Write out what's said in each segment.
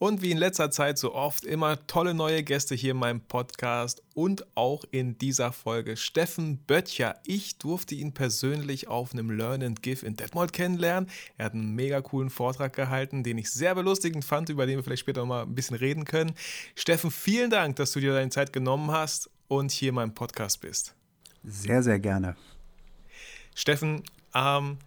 Und wie in letzter Zeit so oft immer tolle neue Gäste hier in meinem Podcast und auch in dieser Folge Steffen Böttcher. Ich durfte ihn persönlich auf einem Learn and Give in Detmold kennenlernen. Er hat einen mega coolen Vortrag gehalten, den ich sehr belustigend fand, über den wir vielleicht später noch mal ein bisschen reden können. Steffen, vielen Dank, dass du dir deine Zeit genommen hast und hier in meinem Podcast bist. Sehr, sehr gerne. Steffen, ähm,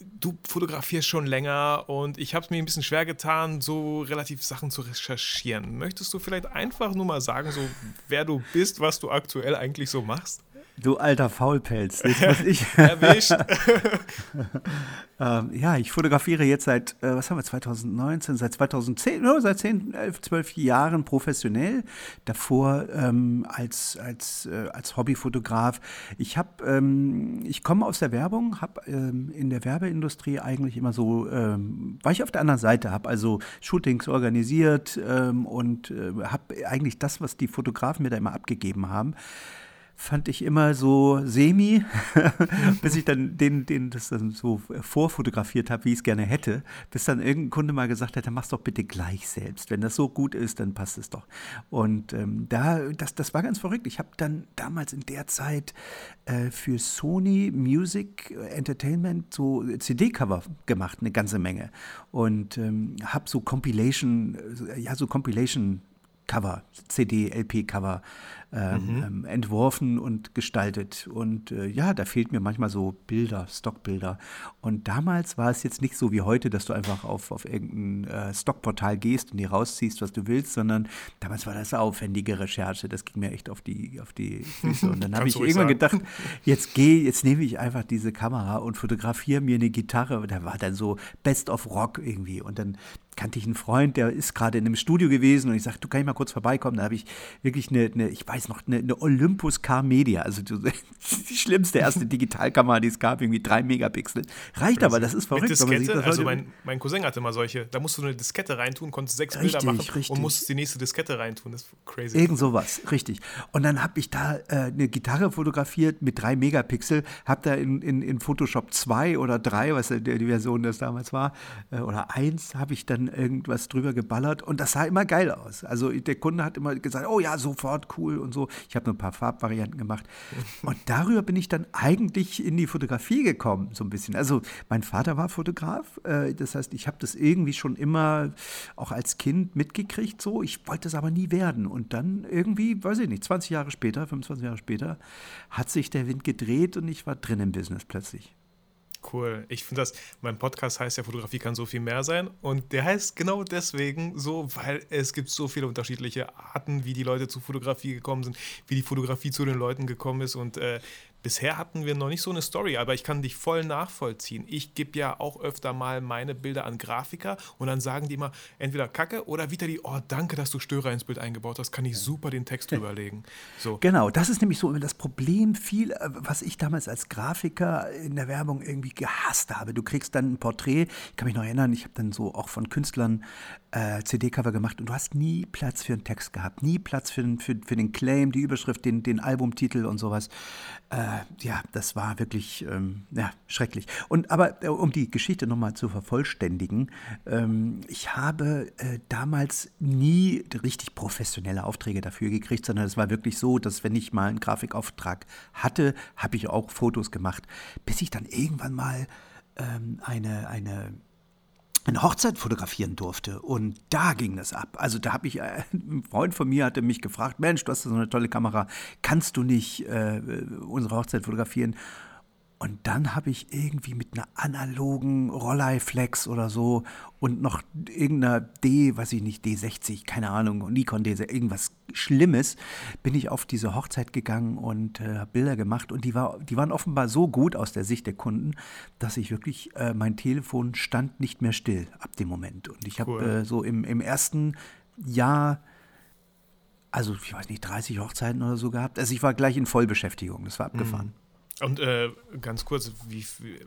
du fotografierst schon länger und ich habe es mir ein bisschen schwer getan, so relativ Sachen zu recherchieren. Möchtest du vielleicht einfach nur mal sagen, so wer du bist, was du aktuell eigentlich so machst? Du alter Faulpelz, jetzt muss ich. Erwischt. ähm, ja, ich fotografiere jetzt seit, äh, was haben wir, 2019, seit 2010, no, seit 10, 11, 12 Jahren professionell. Davor ähm, als, als, äh, als Hobbyfotograf. Ich habe, ähm, ich komme aus der Werbung, habe ähm, in der Werbeindustrie eigentlich immer so, ähm, war ich auf der anderen Seite, habe also Shootings organisiert ähm, und äh, habe eigentlich das, was die Fotografen mir da immer abgegeben haben, fand ich immer so semi, bis ich dann den, den das dann so vorfotografiert habe, wie ich es gerne hätte, bis dann irgendein Kunde mal gesagt hat, mach's doch bitte gleich selbst. Wenn das so gut ist, dann passt es doch. Und ähm, da, das, das war ganz verrückt. Ich habe dann damals in der Zeit äh, für Sony Music Entertainment so CD-Cover gemacht, eine ganze Menge. Und ähm, habe so Compilation, äh, ja, so Compilation Cover, CD, LP-Cover ähm, mhm. ähm, entworfen und gestaltet. Und äh, ja, da fehlt mir manchmal so Bilder, Stockbilder. Und damals war es jetzt nicht so wie heute, dass du einfach auf, auf irgendein äh, Stockportal gehst und dir rausziehst, was du willst, sondern damals war das aufwendige Recherche. Das ging mir echt auf die, auf die Füße. Und dann habe ich irgendwann sagen. gedacht, jetzt gehe, jetzt nehme ich einfach diese Kamera und fotografiere mir eine Gitarre. Da war dann so Best of Rock irgendwie. Und dann kannte ich einen Freund, der ist gerade in einem Studio gewesen und ich sagte, du kannst mal kurz vorbeikommen. Da habe ich wirklich eine, eine, ich weiß noch, eine, eine Olympus Car Media, also die schlimmste erste Digitalkamera, die es gab, irgendwie drei Megapixel. Reicht aber, das ist verrückt. Mit Diskette, also mein, mein Cousin hatte mal solche, da musst du eine Diskette reintun, konntest sechs richtig, Bilder machen richtig. und musstest die nächste Diskette reintun. Das ist crazy. Irgend sowas, richtig. Und dann habe ich da äh, eine Gitarre fotografiert mit drei Megapixel, habe da in, in, in Photoshop 2 oder 3, was die, die Version das damals war, äh, oder 1, habe ich dann irgendwas drüber geballert und das sah immer geil aus. Also der Kunde hat immer gesagt, oh ja, sofort cool und so. Ich habe nur ein paar Farbvarianten gemacht. Und darüber bin ich dann eigentlich in die Fotografie gekommen, so ein bisschen. Also mein Vater war Fotograf, äh, das heißt, ich habe das irgendwie schon immer auch als Kind mitgekriegt, so. Ich wollte es aber nie werden. Und dann irgendwie, weiß ich nicht, 20 Jahre später, 25 Jahre später, hat sich der Wind gedreht und ich war drin im Business plötzlich. Cool. Ich finde das, mein Podcast heißt ja, Fotografie kann so viel mehr sein. Und der heißt genau deswegen so, weil es gibt so viele unterschiedliche Arten, wie die Leute zu Fotografie gekommen sind, wie die Fotografie zu den Leuten gekommen ist. Und äh, Bisher hatten wir noch nicht so eine Story, aber ich kann dich voll nachvollziehen. Ich gebe ja auch öfter mal meine Bilder an Grafiker und dann sagen die immer entweder Kacke oder wieder die, oh danke, dass du Störer ins Bild eingebaut hast, kann ich super den Text drüberlegen. So. Genau, das ist nämlich so das Problem viel, äh, was ich damals als Grafiker in der Werbung irgendwie gehasst habe. Du kriegst dann ein Porträt, ich kann mich noch erinnern, ich habe dann so auch von Künstlern äh, CD-Cover gemacht und du hast nie Platz für einen Text gehabt, nie Platz für, für, für den Claim, die Überschrift, den, den Albumtitel und sowas. Äh, ja, das war wirklich ähm, ja, schrecklich. Und aber äh, um die Geschichte nochmal zu vervollständigen, ähm, ich habe äh, damals nie richtig professionelle Aufträge dafür gekriegt, sondern es war wirklich so, dass wenn ich mal einen Grafikauftrag hatte, habe ich auch Fotos gemacht, bis ich dann irgendwann mal ähm, eine, eine eine Hochzeit fotografieren durfte. Und da ging das ab. Also da habe ich, äh, ein Freund von mir hatte mich gefragt, Mensch, du hast so eine tolle Kamera, kannst du nicht äh, unsere Hochzeit fotografieren? Und dann habe ich irgendwie mit einer analogen Rollei-Flex oder so und noch irgendeiner D, weiß ich nicht, D60, keine Ahnung, Nikon D, irgendwas Schlimmes, bin ich auf diese Hochzeit gegangen und äh, Bilder gemacht. Und die, war, die waren offenbar so gut aus der Sicht der Kunden, dass ich wirklich, äh, mein Telefon stand nicht mehr still ab dem Moment. Und ich habe cool. äh, so im, im ersten Jahr also ich weiß nicht, 30 Hochzeiten oder so gehabt. Also ich war gleich in Vollbeschäftigung, das war abgefahren. Mhm. Und äh, ganz kurz, wie,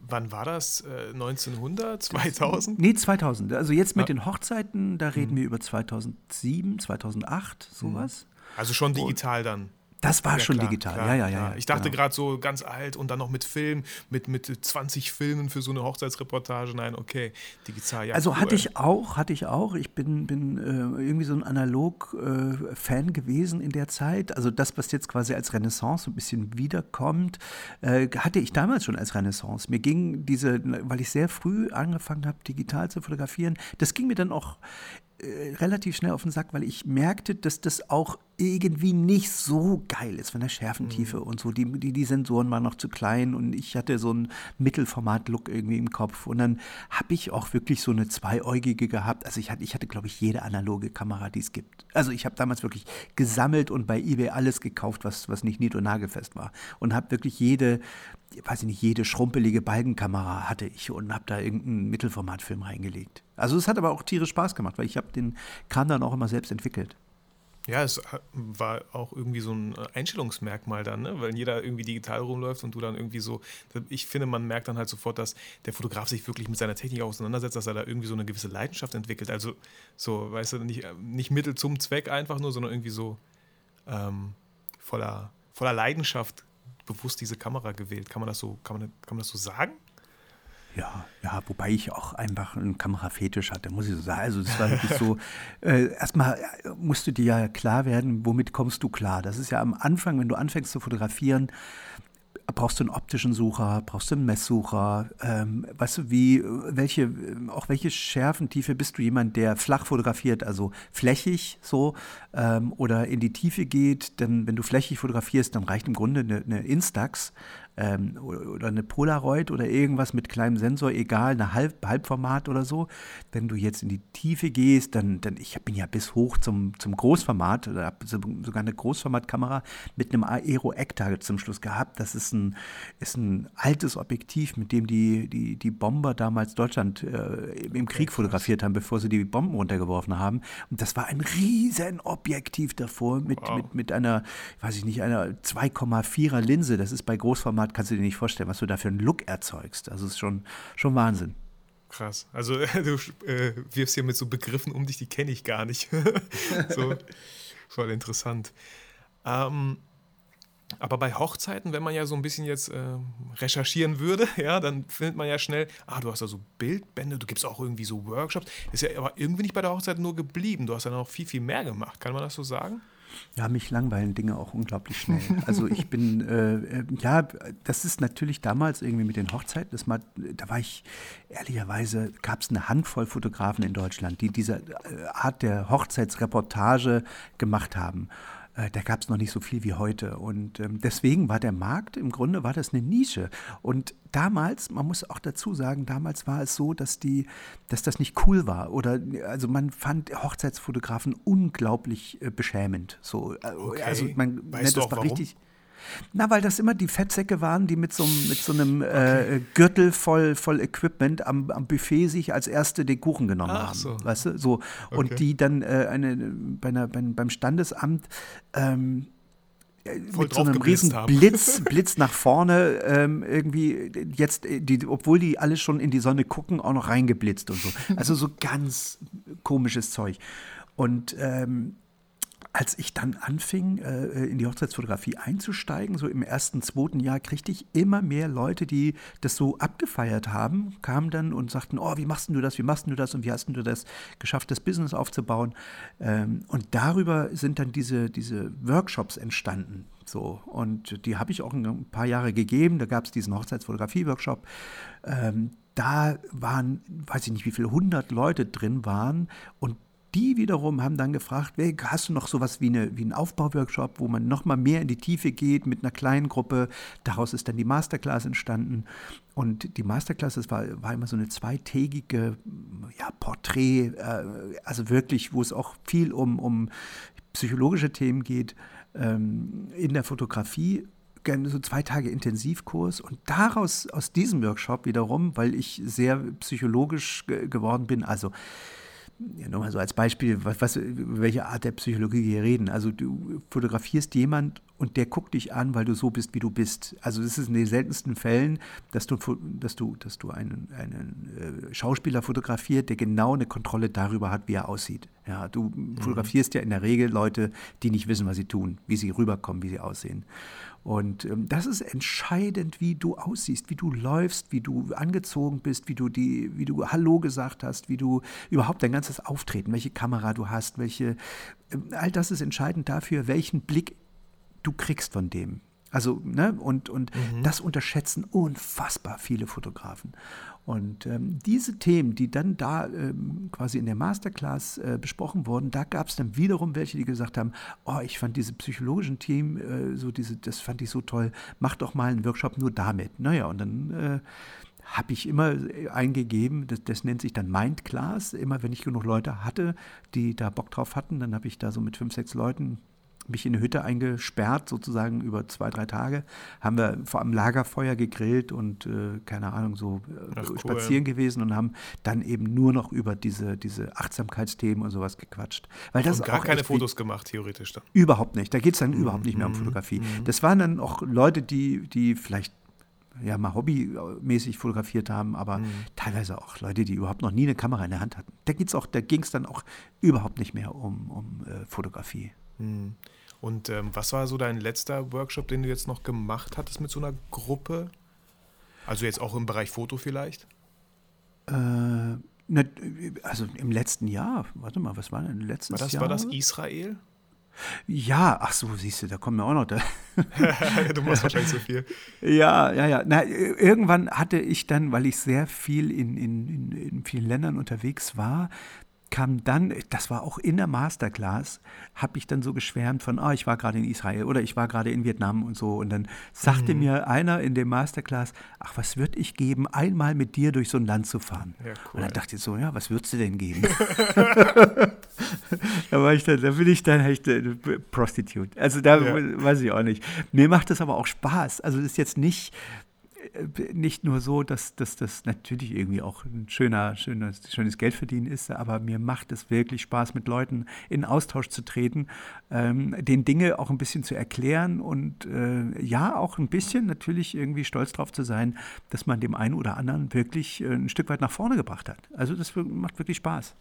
wann war das? Äh, 1900, 2000? Nee, 2000. Also jetzt mit ja. den Hochzeiten, da reden mhm. wir über 2007, 2008, sowas. Also schon digital und, dann. Das war ja, schon klar, digital, klar, ja, ja, ja. Ich dachte genau. gerade so ganz alt und dann noch mit Film, mit, mit 20 Filmen für so eine Hochzeitsreportage. Nein, okay, digital, ja. Also cool. hatte ich auch, hatte ich auch. Ich bin, bin äh, irgendwie so ein Analog-Fan äh, gewesen in der Zeit. Also das, was jetzt quasi als Renaissance so ein bisschen wiederkommt, äh, hatte ich damals schon als Renaissance. Mir ging diese, weil ich sehr früh angefangen habe, digital zu fotografieren, das ging mir dann auch äh, relativ schnell auf den Sack, weil ich merkte, dass das auch irgendwie nicht so geil ist von der Schärfentiefe mhm. und so. Die, die, die Sensoren waren noch zu klein und ich hatte so einen Mittelformat-Look irgendwie im Kopf. Und dann habe ich auch wirklich so eine zweieugige gehabt. Also ich hatte, ich hatte, glaube ich, jede analoge Kamera, die es gibt. Also ich habe damals wirklich gesammelt und bei eBay alles gekauft, was, was nicht nied- und nagelfest war. Und habe wirklich jede, weiß ich nicht, jede schrumpelige Balkenkamera hatte ich und habe da irgendeinen Mittelformatfilm reingelegt. Also es hat aber auch tierisch Spaß gemacht, weil ich habe den Kram dann auch immer selbst entwickelt. Ja, es war auch irgendwie so ein Einstellungsmerkmal dann, ne? weil jeder irgendwie digital rumläuft und du dann irgendwie so, ich finde, man merkt dann halt sofort, dass der Fotograf sich wirklich mit seiner Technik auseinandersetzt, dass er da irgendwie so eine gewisse Leidenschaft entwickelt. Also so, weißt du, nicht, nicht Mittel zum Zweck einfach nur, sondern irgendwie so ähm, voller, voller Leidenschaft bewusst diese Kamera gewählt. Kann man das so, kann man, kann man das so sagen? Ja, ja, wobei ich auch einfach einen Kamerafetisch hatte, muss ich so sagen. Also das war wirklich so, äh, erstmal äh, musst du dir ja klar werden, womit kommst du klar. Das ist ja am Anfang, wenn du anfängst zu fotografieren, brauchst du einen optischen Sucher, brauchst du einen Messsucher, ähm, weißt du, wie, welche, auch welche Schärfentiefe bist du? Jemand, der flach fotografiert, also flächig so, ähm, oder in die Tiefe geht, denn wenn du flächig fotografierst, dann reicht im Grunde eine, eine Instax, ähm, oder eine Polaroid oder irgendwas mit kleinem Sensor, egal, eine Halb Halbformat oder so. Wenn du jetzt in die Tiefe gehst, dann, dann ich bin ja bis hoch zum, zum Großformat oder habe sogar eine Großformatkamera mit einem Aero Ecta zum Schluss gehabt. Das ist ein, ist ein altes Objektiv, mit dem die, die, die Bomber damals Deutschland äh, im Krieg fotografiert haben, bevor sie die Bomben runtergeworfen haben. Und das war ein riesen Objektiv davor mit, wow. mit, mit einer, weiß ich nicht, einer 2,4er Linse. Das ist bei Großformat Format kannst du dir nicht vorstellen, was du da für einen Look erzeugst. Also es ist schon, schon Wahnsinn. Krass. Also du äh, wirfst hier mit so Begriffen um dich, die kenne ich gar nicht. so, voll interessant. Ähm, aber bei Hochzeiten, wenn man ja so ein bisschen jetzt äh, recherchieren würde, ja, dann findet man ja schnell, ah, du hast da so Bildbände, du gibst auch irgendwie so Workshops. Ist ja aber irgendwie nicht bei der Hochzeit nur geblieben. Du hast ja noch viel, viel mehr gemacht. Kann man das so sagen? Ja, mich langweilen Dinge auch unglaublich schnell. Also ich bin, äh, äh, ja, das ist natürlich damals irgendwie mit den Hochzeiten, das mal, da war ich, ehrlicherweise, gab es eine Handvoll Fotografen in Deutschland, die diese äh, Art der Hochzeitsreportage gemacht haben. Äh, da gab es noch nicht so viel wie heute. Und ähm, deswegen war der Markt, im Grunde war das eine Nische. Und damals, man muss auch dazu sagen, damals war es so, dass, die, dass das nicht cool war. Oder also man fand Hochzeitsfotografen unglaublich äh, beschämend. So, äh, okay. Also man, weißt ne, das war warum? richtig. Na, weil das immer die Fettsäcke waren, die mit so, mit so einem äh, okay. äh, Gürtel voll, voll Equipment am, am Buffet sich als erste den Kuchen genommen Ach, haben. So. Weißt du? So. Okay. Und die dann äh, eine, bei einer, beim, beim Standesamt ähm, äh, mit so einem riesen Blitz, Blitz nach vorne ähm, irgendwie jetzt, äh, die, obwohl die alle schon in die Sonne gucken, auch noch reingeblitzt und so. Also so ganz komisches Zeug. Und ähm, als ich dann anfing, äh, in die Hochzeitsfotografie einzusteigen, so im ersten, zweiten Jahr, kriegte ich immer mehr Leute, die das so abgefeiert haben, kamen dann und sagten, oh, wie machst du das, wie machst du das und wie hast du das geschafft, das Business aufzubauen. Ähm, und darüber sind dann diese, diese Workshops entstanden. So, und die habe ich auch ein paar Jahre gegeben. Da gab es diesen Hochzeitsfotografie-Workshop. Ähm, da waren, weiß ich nicht, wie viele hundert Leute drin waren und die wiederum haben dann gefragt, hey, hast du noch sowas wie, eine, wie einen Aufbauworkshop, wo man noch mal mehr in die Tiefe geht mit einer kleinen Gruppe. Daraus ist dann die Masterclass entstanden. Und die Masterclass, das war, war immer so eine zweitägige ja, Porträt, äh, also wirklich, wo es auch viel um, um psychologische Themen geht ähm, in der Fotografie so zwei Tage Intensivkurs und daraus, aus diesem Workshop wiederum, weil ich sehr psychologisch geworden bin, also ja, nochmal so als Beispiel, was, was, welche Art der Psychologie wir reden. Also du fotografierst jemand und der guckt dich an, weil du so bist, wie du bist. Also es ist in den seltensten Fällen, dass du, dass du, dass du einen, einen äh, Schauspieler fotografiert, der genau eine Kontrolle darüber hat, wie er aussieht. Ja, du mhm. fotografierst ja in der Regel Leute, die nicht wissen, was sie tun, wie sie rüberkommen, wie sie aussehen. Und ähm, das ist entscheidend, wie du aussiehst, wie du läufst, wie du angezogen bist, wie du die, wie du Hallo gesagt hast, wie du überhaupt dein ganzes Auftreten, welche Kamera du hast, welche, äh, all das ist entscheidend dafür, welchen Blick du kriegst von dem. Also, ne, und, und mhm. das unterschätzen unfassbar viele Fotografen. Und ähm, diese Themen, die dann da ähm, quasi in der Masterclass äh, besprochen wurden, da gab es dann wiederum welche, die gesagt haben, oh, ich fand diese psychologischen Themen, äh, so diese, das fand ich so toll, mach doch mal einen Workshop nur damit. Naja, und dann äh, habe ich immer eingegeben, das, das, nennt sich dann Mindclass, immer wenn ich genug Leute hatte, die da Bock drauf hatten, dann habe ich da so mit fünf, sechs Leuten mich in eine Hütte eingesperrt, sozusagen über zwei, drei Tage. Haben wir vor einem Lagerfeuer gegrillt und, äh, keine Ahnung, so äh, spazieren gewesen und haben dann eben nur noch über diese, diese Achtsamkeitsthemen und sowas gequatscht. Weil das und gar keine Fotos gemacht, theoretisch dann? Überhaupt nicht. Da geht es dann mhm. überhaupt nicht mehr um mhm. Fotografie. Mhm. Das waren dann auch Leute, die, die vielleicht ja mal hobbymäßig fotografiert haben, aber mhm. teilweise auch Leute, die überhaupt noch nie eine Kamera in der Hand hatten. Da, da ging es dann auch überhaupt nicht mehr um, um äh, Fotografie. Mhm. Und ähm, was war so dein letzter Workshop, den du jetzt noch gemacht hattest mit so einer Gruppe? Also jetzt auch im Bereich Foto vielleicht? Äh, ne, also im letzten Jahr, warte mal, was war denn letztes war das, Jahr? War das Israel? Ja, ach so, siehst du, da kommen wir auch noch. Da. du machst wahrscheinlich so viel. Ja, ja, ja. Na, irgendwann hatte ich dann, weil ich sehr viel in, in, in, in vielen Ländern unterwegs war, kam dann, das war auch in der Masterclass, habe ich dann so geschwärmt von, ah, ich war gerade in Israel oder ich war gerade in Vietnam und so. Und dann sagte mhm. mir einer in dem Masterclass, ach, was würde ich geben, einmal mit dir durch so ein Land zu fahren? Ja, cool. Und dann dachte ich so, ja, was würdest du denn geben? da war ich dann, da bin ich dann echt äh, Prostitute. Also da ja. weiß ich auch nicht. Mir macht das aber auch Spaß. Also das ist jetzt nicht nicht nur so, dass, das natürlich irgendwie auch ein schöner, schönes, schönes Geldverdienen ist, aber mir macht es wirklich Spaß, mit Leuten in Austausch zu treten, ähm, den Dinge auch ein bisschen zu erklären und äh, ja, auch ein bisschen natürlich irgendwie stolz drauf zu sein, dass man dem einen oder anderen wirklich äh, ein Stück weit nach vorne gebracht hat. Also das macht wirklich Spaß.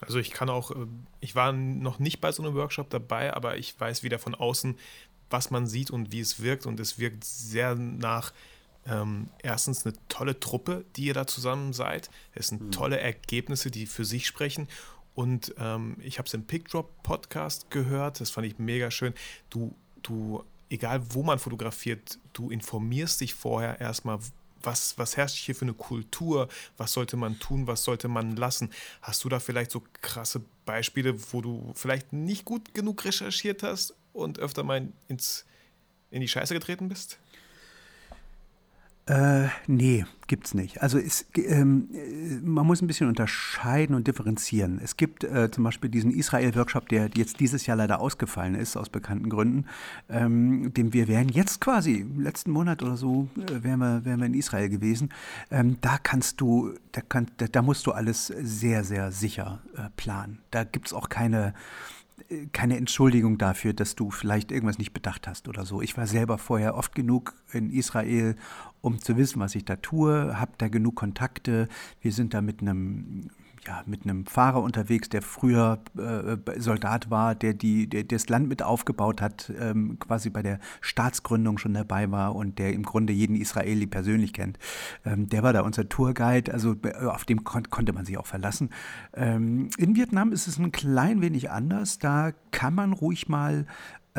Also ich kann auch, äh, ich war noch nicht bei so einem Workshop dabei, aber ich weiß wieder von außen, was man sieht und wie es wirkt und es wirkt sehr nach ähm, erstens eine tolle Truppe, die ihr da zusammen seid. Es sind mhm. tolle Ergebnisse, die für sich sprechen. Und ähm, ich habe es im Pickdrop Podcast gehört. Das fand ich mega schön. Du, du, egal wo man fotografiert, du informierst dich vorher erstmal, was, was herrscht hier für eine Kultur, was sollte man tun, was sollte man lassen. Hast du da vielleicht so krasse Beispiele, wo du vielleicht nicht gut genug recherchiert hast und öfter mal ins, in die Scheiße getreten bist? Äh, nee, gibt's nicht. Also es, ähm, man muss ein bisschen unterscheiden und differenzieren. Es gibt äh, zum Beispiel diesen Israel-Workshop, der jetzt dieses Jahr leider ausgefallen ist, aus bekannten Gründen. Ähm, dem wir wären jetzt quasi, letzten Monat oder so, äh, wären, wir, wären wir in Israel gewesen. Ähm, da kannst du, da, kann, da, da, musst du alles sehr, sehr sicher äh, planen. Da gibt's auch keine keine Entschuldigung dafür, dass du vielleicht irgendwas nicht bedacht hast oder so. Ich war selber vorher oft genug in Israel, um zu wissen, was ich da tue, habe da genug Kontakte. Wir sind da mit einem ja, mit einem Fahrer unterwegs, der früher äh, Soldat war, der, die, der, der das Land mit aufgebaut hat, ähm, quasi bei der Staatsgründung schon dabei war und der im Grunde jeden Israeli persönlich kennt. Ähm, der war da unser Tourguide, also äh, auf dem kon konnte man sich auch verlassen. Ähm, in Vietnam ist es ein klein wenig anders. Da kann man ruhig mal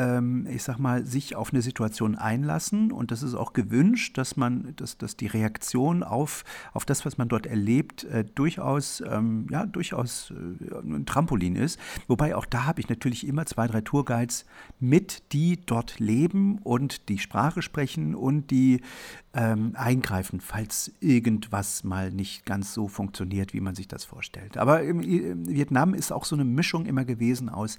ähm, ich sag mal, sich auf eine Situation einlassen. Und das ist auch gewünscht, dass man, dass, dass die Reaktion auf, auf das, was man dort erlebt, äh, durchaus, ähm, ja, durchaus äh, ein Trampolin ist. Wobei auch da habe ich natürlich immer zwei, drei Tourguides mit, die dort leben und die Sprache sprechen und die ähm, eingreifen, falls irgendwas mal nicht ganz so funktioniert, wie man sich das vorstellt. Aber im, im Vietnam ist auch so eine Mischung immer gewesen aus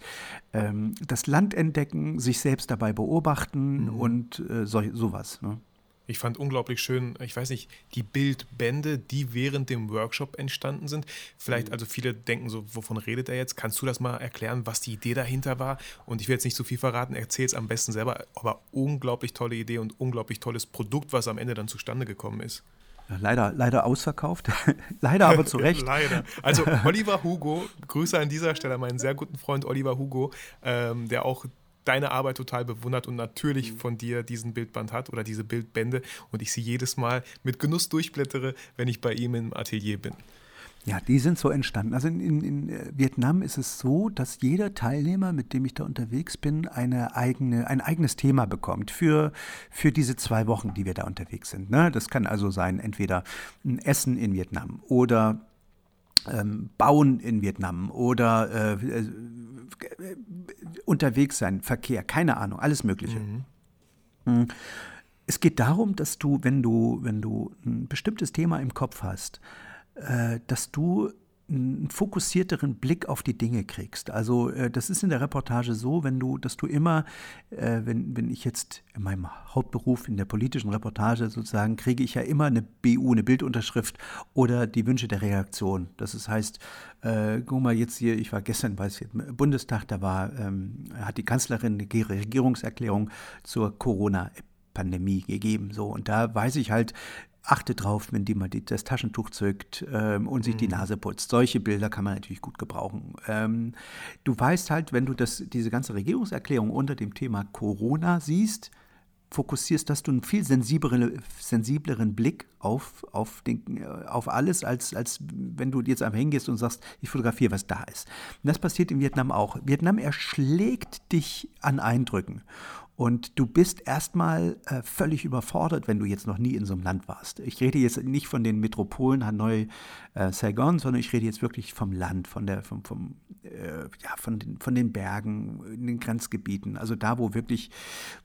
ähm, das Land entdecken, sich selbst dabei beobachten mhm. und äh, so, sowas. Ne? Ich fand unglaublich schön, ich weiß nicht, die Bildbände, die während dem Workshop entstanden sind. Vielleicht, mhm. also viele denken so, wovon redet er jetzt? Kannst du das mal erklären, was die Idee dahinter war? Und ich will jetzt nicht zu viel verraten, erzähl es am besten selber, aber unglaublich tolle Idee und unglaublich tolles Produkt, was am Ende dann zustande gekommen ist. Leider, leider ausverkauft. leider aber zu Recht. leider. Also Oliver Hugo, Grüße an dieser Stelle an meinen sehr guten Freund Oliver Hugo, ähm, der auch deine Arbeit total bewundert und natürlich mhm. von dir diesen Bildband hat oder diese Bildbände und ich sie jedes Mal mit Genuss durchblättere, wenn ich bei ihm im Atelier bin. Ja, die sind so entstanden. Also in, in, in, Vietnam ist es so, dass jeder Teilnehmer, mit dem ich da unterwegs bin, eine eigene, ein eigenes Thema bekommt für, für diese zwei Wochen, die wir da unterwegs sind. Ne? Das kann also sein, entweder ein Essen in Vietnam oder ähm, Bauen in Vietnam oder äh, unterwegs sein, Verkehr, keine Ahnung, alles Mögliche. Mhm. Hm. Es geht darum, dass du, wenn du, wenn du ein bestimmtes Thema im Kopf hast, äh, dass du einen fokussierteren Blick auf die Dinge kriegst. Also äh, das ist in der Reportage so, wenn du, dass du immer, äh, wenn, wenn ich jetzt in meinem Hauptberuf in der politischen Reportage sozusagen, kriege ich ja immer eine BU, eine Bildunterschrift oder die Wünsche der Reaktion. Das ist, heißt, äh, guck mal jetzt hier, ich war gestern, weiß ich, im Bundestag, da war, ähm, hat die Kanzlerin eine Regierungserklärung zur Corona-Pandemie gegeben. So, und da weiß ich halt, achte drauf, wenn die mal die, das Taschentuch zückt ähm, und sich mhm. die Nase putzt. Solche Bilder kann man natürlich gut gebrauchen. Ähm, du weißt halt, wenn du das, diese ganze Regierungserklärung unter dem Thema Corona siehst, fokussierst, dass du einen viel sensibleren, sensibleren Blick auf, auf, den, äh, auf alles, als, als wenn du jetzt einfach hingehst und sagst, ich fotografiere, was da ist. Und das passiert in Vietnam auch. Vietnam erschlägt dich an Eindrücken. Und du bist erstmal äh, völlig überfordert, wenn du jetzt noch nie in so einem Land warst. Ich rede jetzt nicht von den Metropolen Hanoi, äh, Saigon, sondern ich rede jetzt wirklich vom Land, von, der, vom, vom, äh, ja, von, den, von den Bergen, in den Grenzgebieten. Also da, wo wirklich,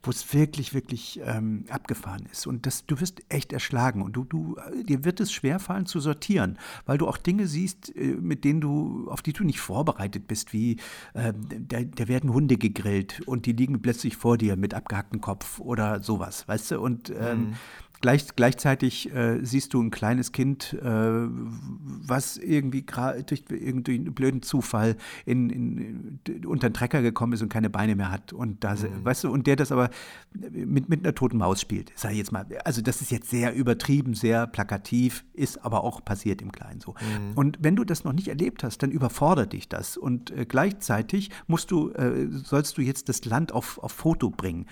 wo es wirklich, wirklich ähm, abgefahren ist. Und das, du wirst echt erschlagen. Und du, du, dir wird es schwerfallen zu sortieren, weil du auch Dinge siehst, äh, mit denen du, auf die du nicht vorbereitet bist, wie äh, da, da werden Hunde gegrillt und die liegen plötzlich vor dir mit mit abgehacktem Kopf oder sowas, weißt du? Und ähm, mhm. Gleich, gleichzeitig äh, siehst du ein kleines Kind, äh, was irgendwie durch irgendwie einen blöden Zufall in, in, in, unter den Trecker gekommen ist und keine Beine mehr hat. Und da, mhm. weißt du, und der das aber mit, mit einer toten Maus spielt. Sag ich jetzt mal. Also, das ist jetzt sehr übertrieben, sehr plakativ, ist aber auch passiert im Kleinen so. Mhm. Und wenn du das noch nicht erlebt hast, dann überfordert dich das. Und äh, gleichzeitig musst du, äh, sollst du jetzt das Land auf, auf Foto bringen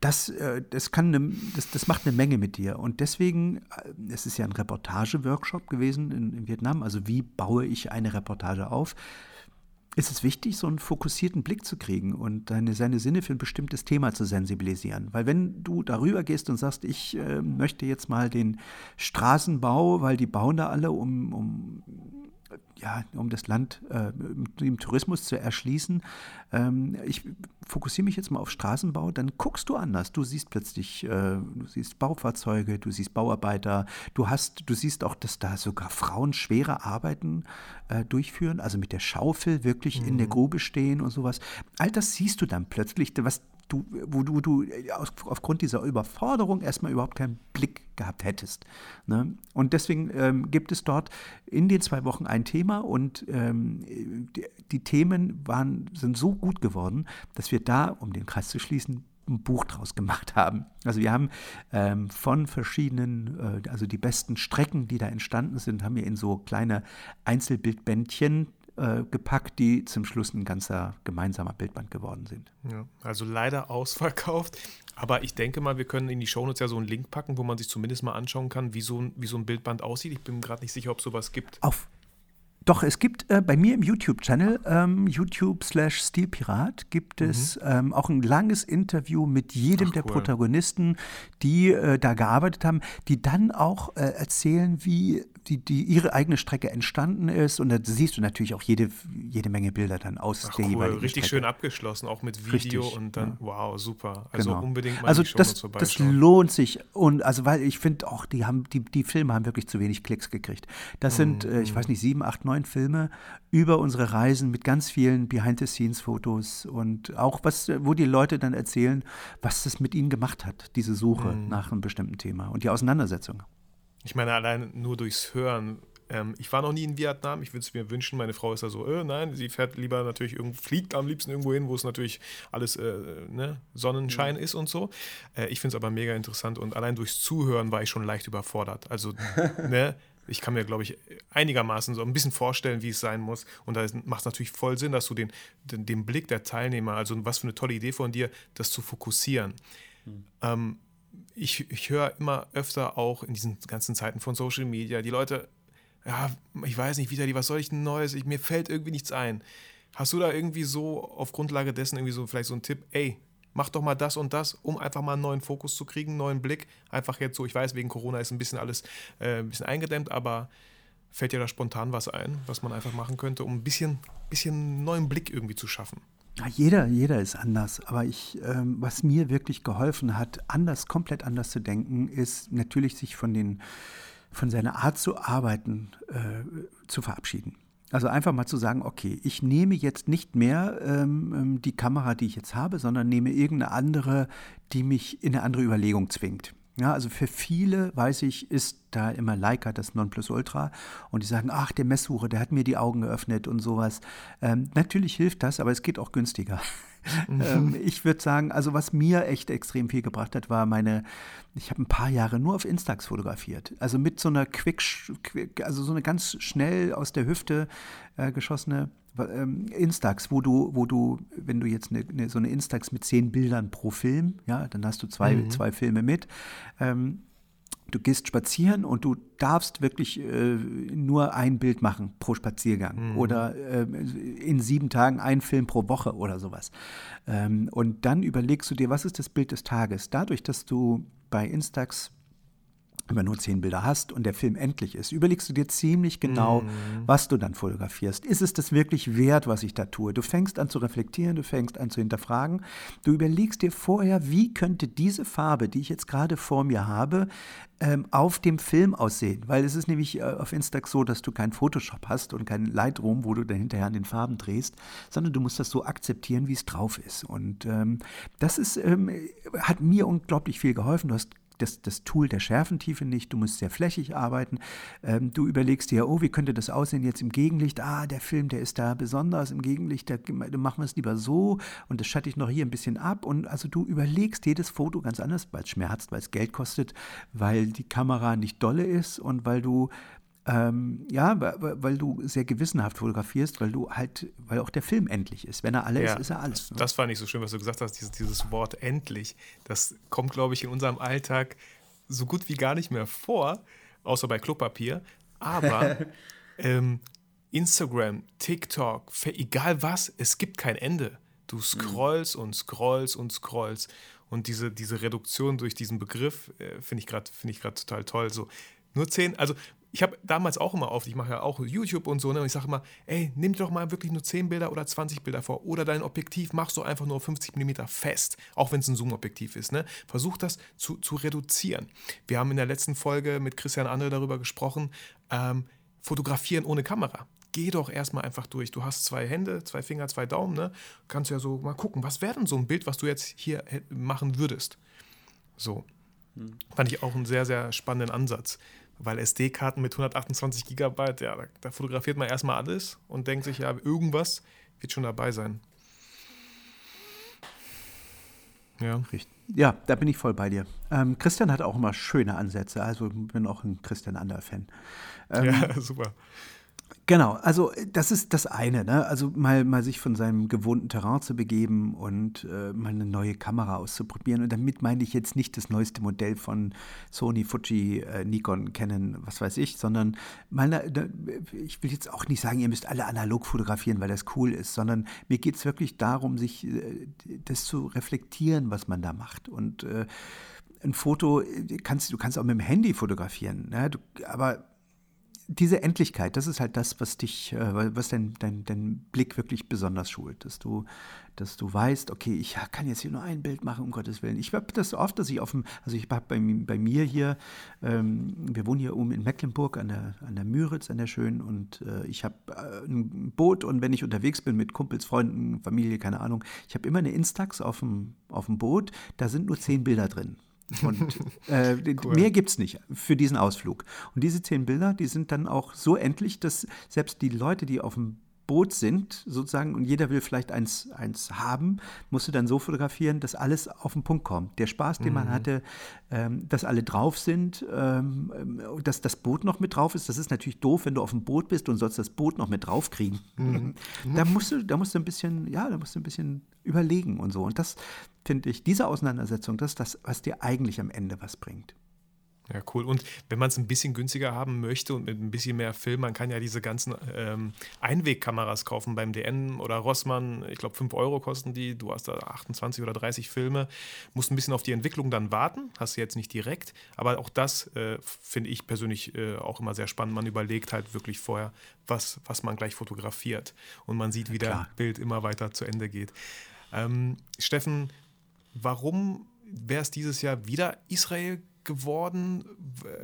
das, äh, das, kann eine, das, das macht eine Menge mit dir. Und deswegen, äh, es ist ja ein Reportage-Workshop gewesen in, in, Vietnam, also wie baue ich eine Reportage auf, ist es wichtig, so einen fokussierten Blick zu kriegen und deine, seine Sinne für ein bestimmtes Thema zu sensibilisieren. Weil wenn du darüber gehst und sagst, ich äh, möchte jetzt mal den Straßenbau, weil die bauen da alle, um, um ja, um das Land äh, im Tourismus zu erschließen. Ähm, ich fokussiere mich jetzt mal auf Straßenbau, dann guckst du anders. Du siehst plötzlich, äh, du siehst Baufahrzeuge, du siehst Bauarbeiter, du hast, du siehst auch, dass da sogar Frauen schwere Arbeiten äh, durchführen, also mit der Schaufel wirklich mhm. in der mhm. Grube stehen und sowas. All das siehst du dann plötzlich, was du, wo du, du aufgrund dieser Überforderung erstmal überhaupt keinen Blick gehabt hättest. Ne? Und deswegen ähm, gibt es dort in den zwei Wochen ein Thema und ähm, die, die, Themen waren, sind so gut geworden, dass wir da, um den Kreis zu schließen, ein Buch draus gemacht haben. Also wir haben ähm, von verschiedenen, äh, also die besten Strecken, die da entstanden sind, haben wir in so kleine Einzelbildbändchen äh, gepackt, die zum Schluss ein ganzer gemeinsamer Bildband geworden sind. Ja, also leider ausverkauft. Aber ich denke mal, wir können in die Shownotes ja so einen Link packen, wo man sich zumindest mal anschauen kann, wie so ein, wie so ein Bildband aussieht. Ich bin gerade nicht sicher, ob es sowas gibt. Auf, doch, es gibt äh, bei mir im YouTube-Channel, ähm, YouTube slash Stilpirat, gibt mhm. es ähm, auch ein langes Interview mit jedem Ach, der Protagonisten, die äh, da gearbeitet haben, die dann auch äh, erzählen, wie die, die ihre eigene Strecke entstanden ist. Und da siehst du natürlich auch jede, jede Menge Bilder dann aus Ach, der cool. jeweiligen Richtig Strecke. schön abgeschlossen, auch mit Video Richtig, und dann, ja. wow, super. Also genau. unbedingt mal also die das, das lohnt sich. Und also weil ich finde auch, die haben, die, die Filme haben wirklich zu wenig Klicks gekriegt. Das mhm. sind, äh, ich weiß nicht, sieben, acht, neun neuen Filme über unsere Reisen mit ganz vielen Behind-the-Scenes-Fotos und auch was, wo die Leute dann erzählen, was das mit ihnen gemacht hat, diese Suche mhm. nach einem bestimmten Thema und die Auseinandersetzung. Ich meine, allein nur durchs Hören ähm, ich war noch nie in Vietnam. Ich würde es mir wünschen. Meine Frau ist da so, äh, nein, sie fährt lieber natürlich irgendwo, fliegt am liebsten irgendwo hin, wo es natürlich alles äh, ne, Sonnenschein mhm. ist und so. Äh, ich finde es aber mega interessant und allein durchs Zuhören war ich schon leicht überfordert. Also, ne, ich kann mir, glaube ich, einigermaßen so ein bisschen vorstellen, wie es sein muss. Und da macht es natürlich voll Sinn, dass du den, den, den, Blick der Teilnehmer, also was für eine tolle Idee von dir, das zu fokussieren. Mhm. Ähm, ich, ich höre immer öfter auch in diesen ganzen Zeiten von Social Media, die Leute ja, ich weiß nicht, Vitali, was soll ich denn Neues? Ich, mir fällt irgendwie nichts ein. Hast du da irgendwie so auf Grundlage dessen irgendwie so vielleicht so einen Tipp, ey, mach doch mal das und das, um einfach mal einen neuen Fokus zu kriegen, einen neuen Blick. Einfach jetzt so, ich weiß, wegen Corona ist ein bisschen alles äh, ein bisschen eingedämmt, aber fällt dir da spontan was ein, was man einfach machen könnte, um ein bisschen, bisschen neuen Blick irgendwie zu schaffen? Ja, jeder, jeder ist anders. Aber ich, ähm, was mir wirklich geholfen hat, anders, komplett anders zu denken, ist natürlich sich von den von seiner Art zu arbeiten äh, zu verabschieden. Also einfach mal zu sagen, okay, ich nehme jetzt nicht mehr ähm, ähm, die Kamera, die ich jetzt habe, sondern nehme irgendeine andere, die mich in eine andere Überlegung zwingt. Ja, also für viele, weiß ich, ist da immer Leica das Nonplusultra und die sagen, ach, der Messsucher, der hat mir die Augen geöffnet und sowas. Ähm, natürlich hilft das, aber es geht auch günstiger. Mhm. ähm, ich würde sagen, also was mir echt extrem viel gebracht hat, war meine, ich habe ein paar Jahre nur auf Instax fotografiert. Also mit so einer Quick, also so eine ganz schnell aus der Hüfte äh, geschossene ähm, Instax, wo du, wo du, wenn du jetzt eine, eine, so eine Instax mit zehn Bildern pro Film, ja, dann hast du zwei, mhm. zwei Filme mit. Ähm, du gehst spazieren und du darfst wirklich äh, nur ein Bild machen pro Spaziergang mhm. oder äh, in sieben Tagen ein Film pro Woche oder sowas. Ähm, und dann überlegst du dir, was ist das Bild des Tages? Dadurch, dass du bei Instax immer nur zehn Bilder hast und der Film endlich ist, überlegst du dir ziemlich genau, mhm. was du dann fotografierst. Ist es das wirklich wert, was ich da tue? Du fängst an zu reflektieren, du fängst an zu hinterfragen. Du überlegst dir vorher, wie könnte diese Farbe, die ich jetzt gerade vor mir habe, ähm, auf dem Film aussehen. Weil es ist nämlich äh, auf Instax so, dass du keinen Photoshop hast und keinen Lightroom, wo du dann hinterher an den Farben drehst, sondern du musst das so akzeptieren, wie es drauf ist. Und ähm, das ist, ähm, hat mir unglaublich viel geholfen. Du hast das, das Tool der Schärfentiefe nicht, du musst sehr flächig arbeiten. Ähm, du überlegst dir, oh, wie könnte das aussehen jetzt im Gegenlicht? Ah, der Film, der ist da besonders im Gegenlicht, da machen wir es lieber so und das schatte ich noch hier ein bisschen ab. Und also du überlegst jedes Foto ganz anders, weil es schmerzt, weil es Geld kostet, weil die Kamera nicht dolle ist und weil du ähm, ja, weil du sehr gewissenhaft fotografierst, weil du halt, weil auch der Film endlich ist. Wenn er alle ja, ist, ist er alles. Ne? Das fand ich so schön, was du gesagt hast, dieses, dieses Wort endlich. Das kommt, glaube ich, in unserem Alltag so gut wie gar nicht mehr vor, außer bei Klopapier. Aber ähm, Instagram, TikTok, egal was, es gibt kein Ende. Du scrollst mhm. und scrollst und scrollst. Und diese, diese Reduktion durch diesen Begriff äh, finde ich gerade find total toll. So, nur zehn, also ich habe damals auch immer oft, ich mache ja auch YouTube und so, ne, und ich sage immer, ey, nimm dir doch mal wirklich nur 10 Bilder oder 20 Bilder vor. Oder dein Objektiv machst du einfach nur 50 mm fest, auch wenn es ein Zoom-Objektiv ist. Ne? Versuch das zu, zu reduzieren. Wir haben in der letzten Folge mit Christian Andre darüber gesprochen, ähm, fotografieren ohne Kamera. Geh doch erstmal einfach durch. Du hast zwei Hände, zwei Finger, zwei Daumen, ne? Kannst ja so mal gucken, was wäre denn so ein Bild, was du jetzt hier machen würdest. So. Hm. Fand ich auch einen sehr, sehr spannenden Ansatz. Weil SD-Karten mit 128 Gigabyte, ja, da, da fotografiert man erstmal alles und denkt sich, ja, irgendwas wird schon dabei sein. Ja. Ja, da bin ich voll bei dir. Ähm, Christian hat auch immer schöne Ansätze, also bin auch ein Christian Ander-Fan. Ähm, ja, super. Genau, also äh, das ist das eine, ne? Also mal, mal sich von seinem gewohnten Terrain zu begeben und äh, mal eine neue Kamera auszuprobieren. Und damit meine ich jetzt nicht das neueste Modell von Sony, Fuji, äh, Nikon, Canon, was weiß ich, sondern mal, ne, ich will jetzt auch nicht sagen, ihr müsst alle analog fotografieren, weil das cool ist, sondern mir geht es wirklich darum, sich äh, das zu reflektieren, was man da macht. Und äh, ein Foto äh, kannst du kannst auch mit dem Handy fotografieren, ne? du, aber diese Endlichkeit, das ist halt das, was dich, äh, was dein, dein, dein Blick wirklich besonders schult, dass du, dass du weißt, okay, ich kann jetzt hier nur ein Bild machen, um Gottes Willen. Ich habe das oft, dass ich auf dem, also ich habe bei, bei, mir hier, ähm, wir wohnen hier oben in Mecklenburg an der, an der Müritz, an der Schönen, und äh, ich habe äh, ein Boot und wenn ich unterwegs bin mit Kumpels, Freunden, Familie, keine Ahnung, ich habe immer eine Instax auf dem, auf dem Boot, da sind nur zehn Bilder drin. Und äh, cool. mehr gibt es nicht für diesen Ausflug. Und diese zehn Bilder, die sind dann auch so endlich, dass selbst die Leute, die auf dem Boot sind, sozusagen, und jeder will vielleicht eins, eins haben, musst du dann so fotografieren, dass alles auf den Punkt kommt. Der Spaß, den mhm. man hatte, ähm, dass alle drauf sind, ähm, dass das Boot noch mit drauf ist, das ist natürlich doof, wenn du auf dem Boot bist und sollst das Boot noch mit drauf kriegen. Mhm. Da musst du, da musst du ein bisschen, ja, da musst du ein bisschen überlegen und so. Und das finde ich, diese Auseinandersetzung, das ist das, was dir eigentlich am Ende was bringt. Ja, cool. Und wenn man es ein bisschen günstiger haben möchte und mit ein bisschen mehr Film, man kann ja diese ganzen ähm, Einwegkameras kaufen beim DN oder Rossmann. Ich glaube, 5 Euro kosten die. Du hast da 28 oder 30 Filme. Musst ein bisschen auf die Entwicklung dann warten. Hast du jetzt nicht direkt. Aber auch das äh, finde ich persönlich äh, auch immer sehr spannend. Man überlegt halt wirklich vorher, was, was man gleich fotografiert. Und man sieht, wie ja, das Bild immer weiter zu Ende geht. Ähm, Steffen, warum wäre es dieses Jahr wieder Israel geworden,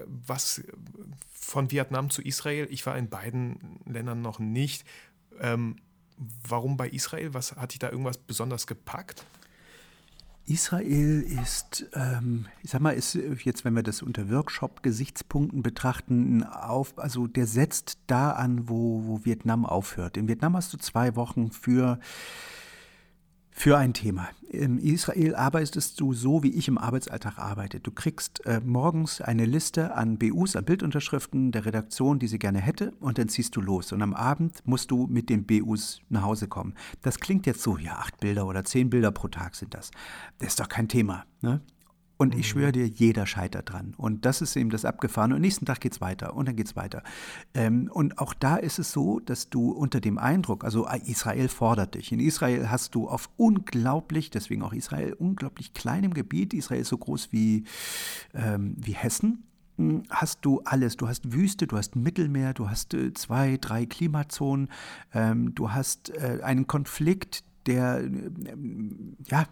was von Vietnam zu Israel. Ich war in beiden Ländern noch nicht. Ähm, warum bei Israel? Was hat dich da irgendwas besonders gepackt? Israel ist, ähm, ich sag mal, ist jetzt, wenn wir das unter Workshop-Gesichtspunkten betrachten, auf, also der setzt da an, wo, wo Vietnam aufhört. In Vietnam hast du zwei Wochen für für ein Thema. In Israel arbeitest du so, wie ich im Arbeitsalltag arbeite. Du kriegst äh, morgens eine Liste an BUs, an Bildunterschriften der Redaktion, die sie gerne hätte, und dann ziehst du los. Und am Abend musst du mit den BUs nach Hause kommen. Das klingt jetzt so, ja, acht Bilder oder zehn Bilder pro Tag sind das. Das ist doch kein Thema. Ne? Und ich schwöre dir, jeder scheitert dran. Und das ist eben das Abgefahrene. Und nächsten Tag geht es weiter und dann geht es weiter. Ähm, und auch da ist es so, dass du unter dem Eindruck, also äh, Israel fordert dich. In Israel hast du auf unglaublich, deswegen auch Israel, unglaublich kleinem Gebiet, Israel ist so groß wie, ähm, wie Hessen, hm, hast du alles. Du hast Wüste, du hast Mittelmeer, du hast äh, zwei, drei Klimazonen, ähm, du hast äh, einen Konflikt, der, ja,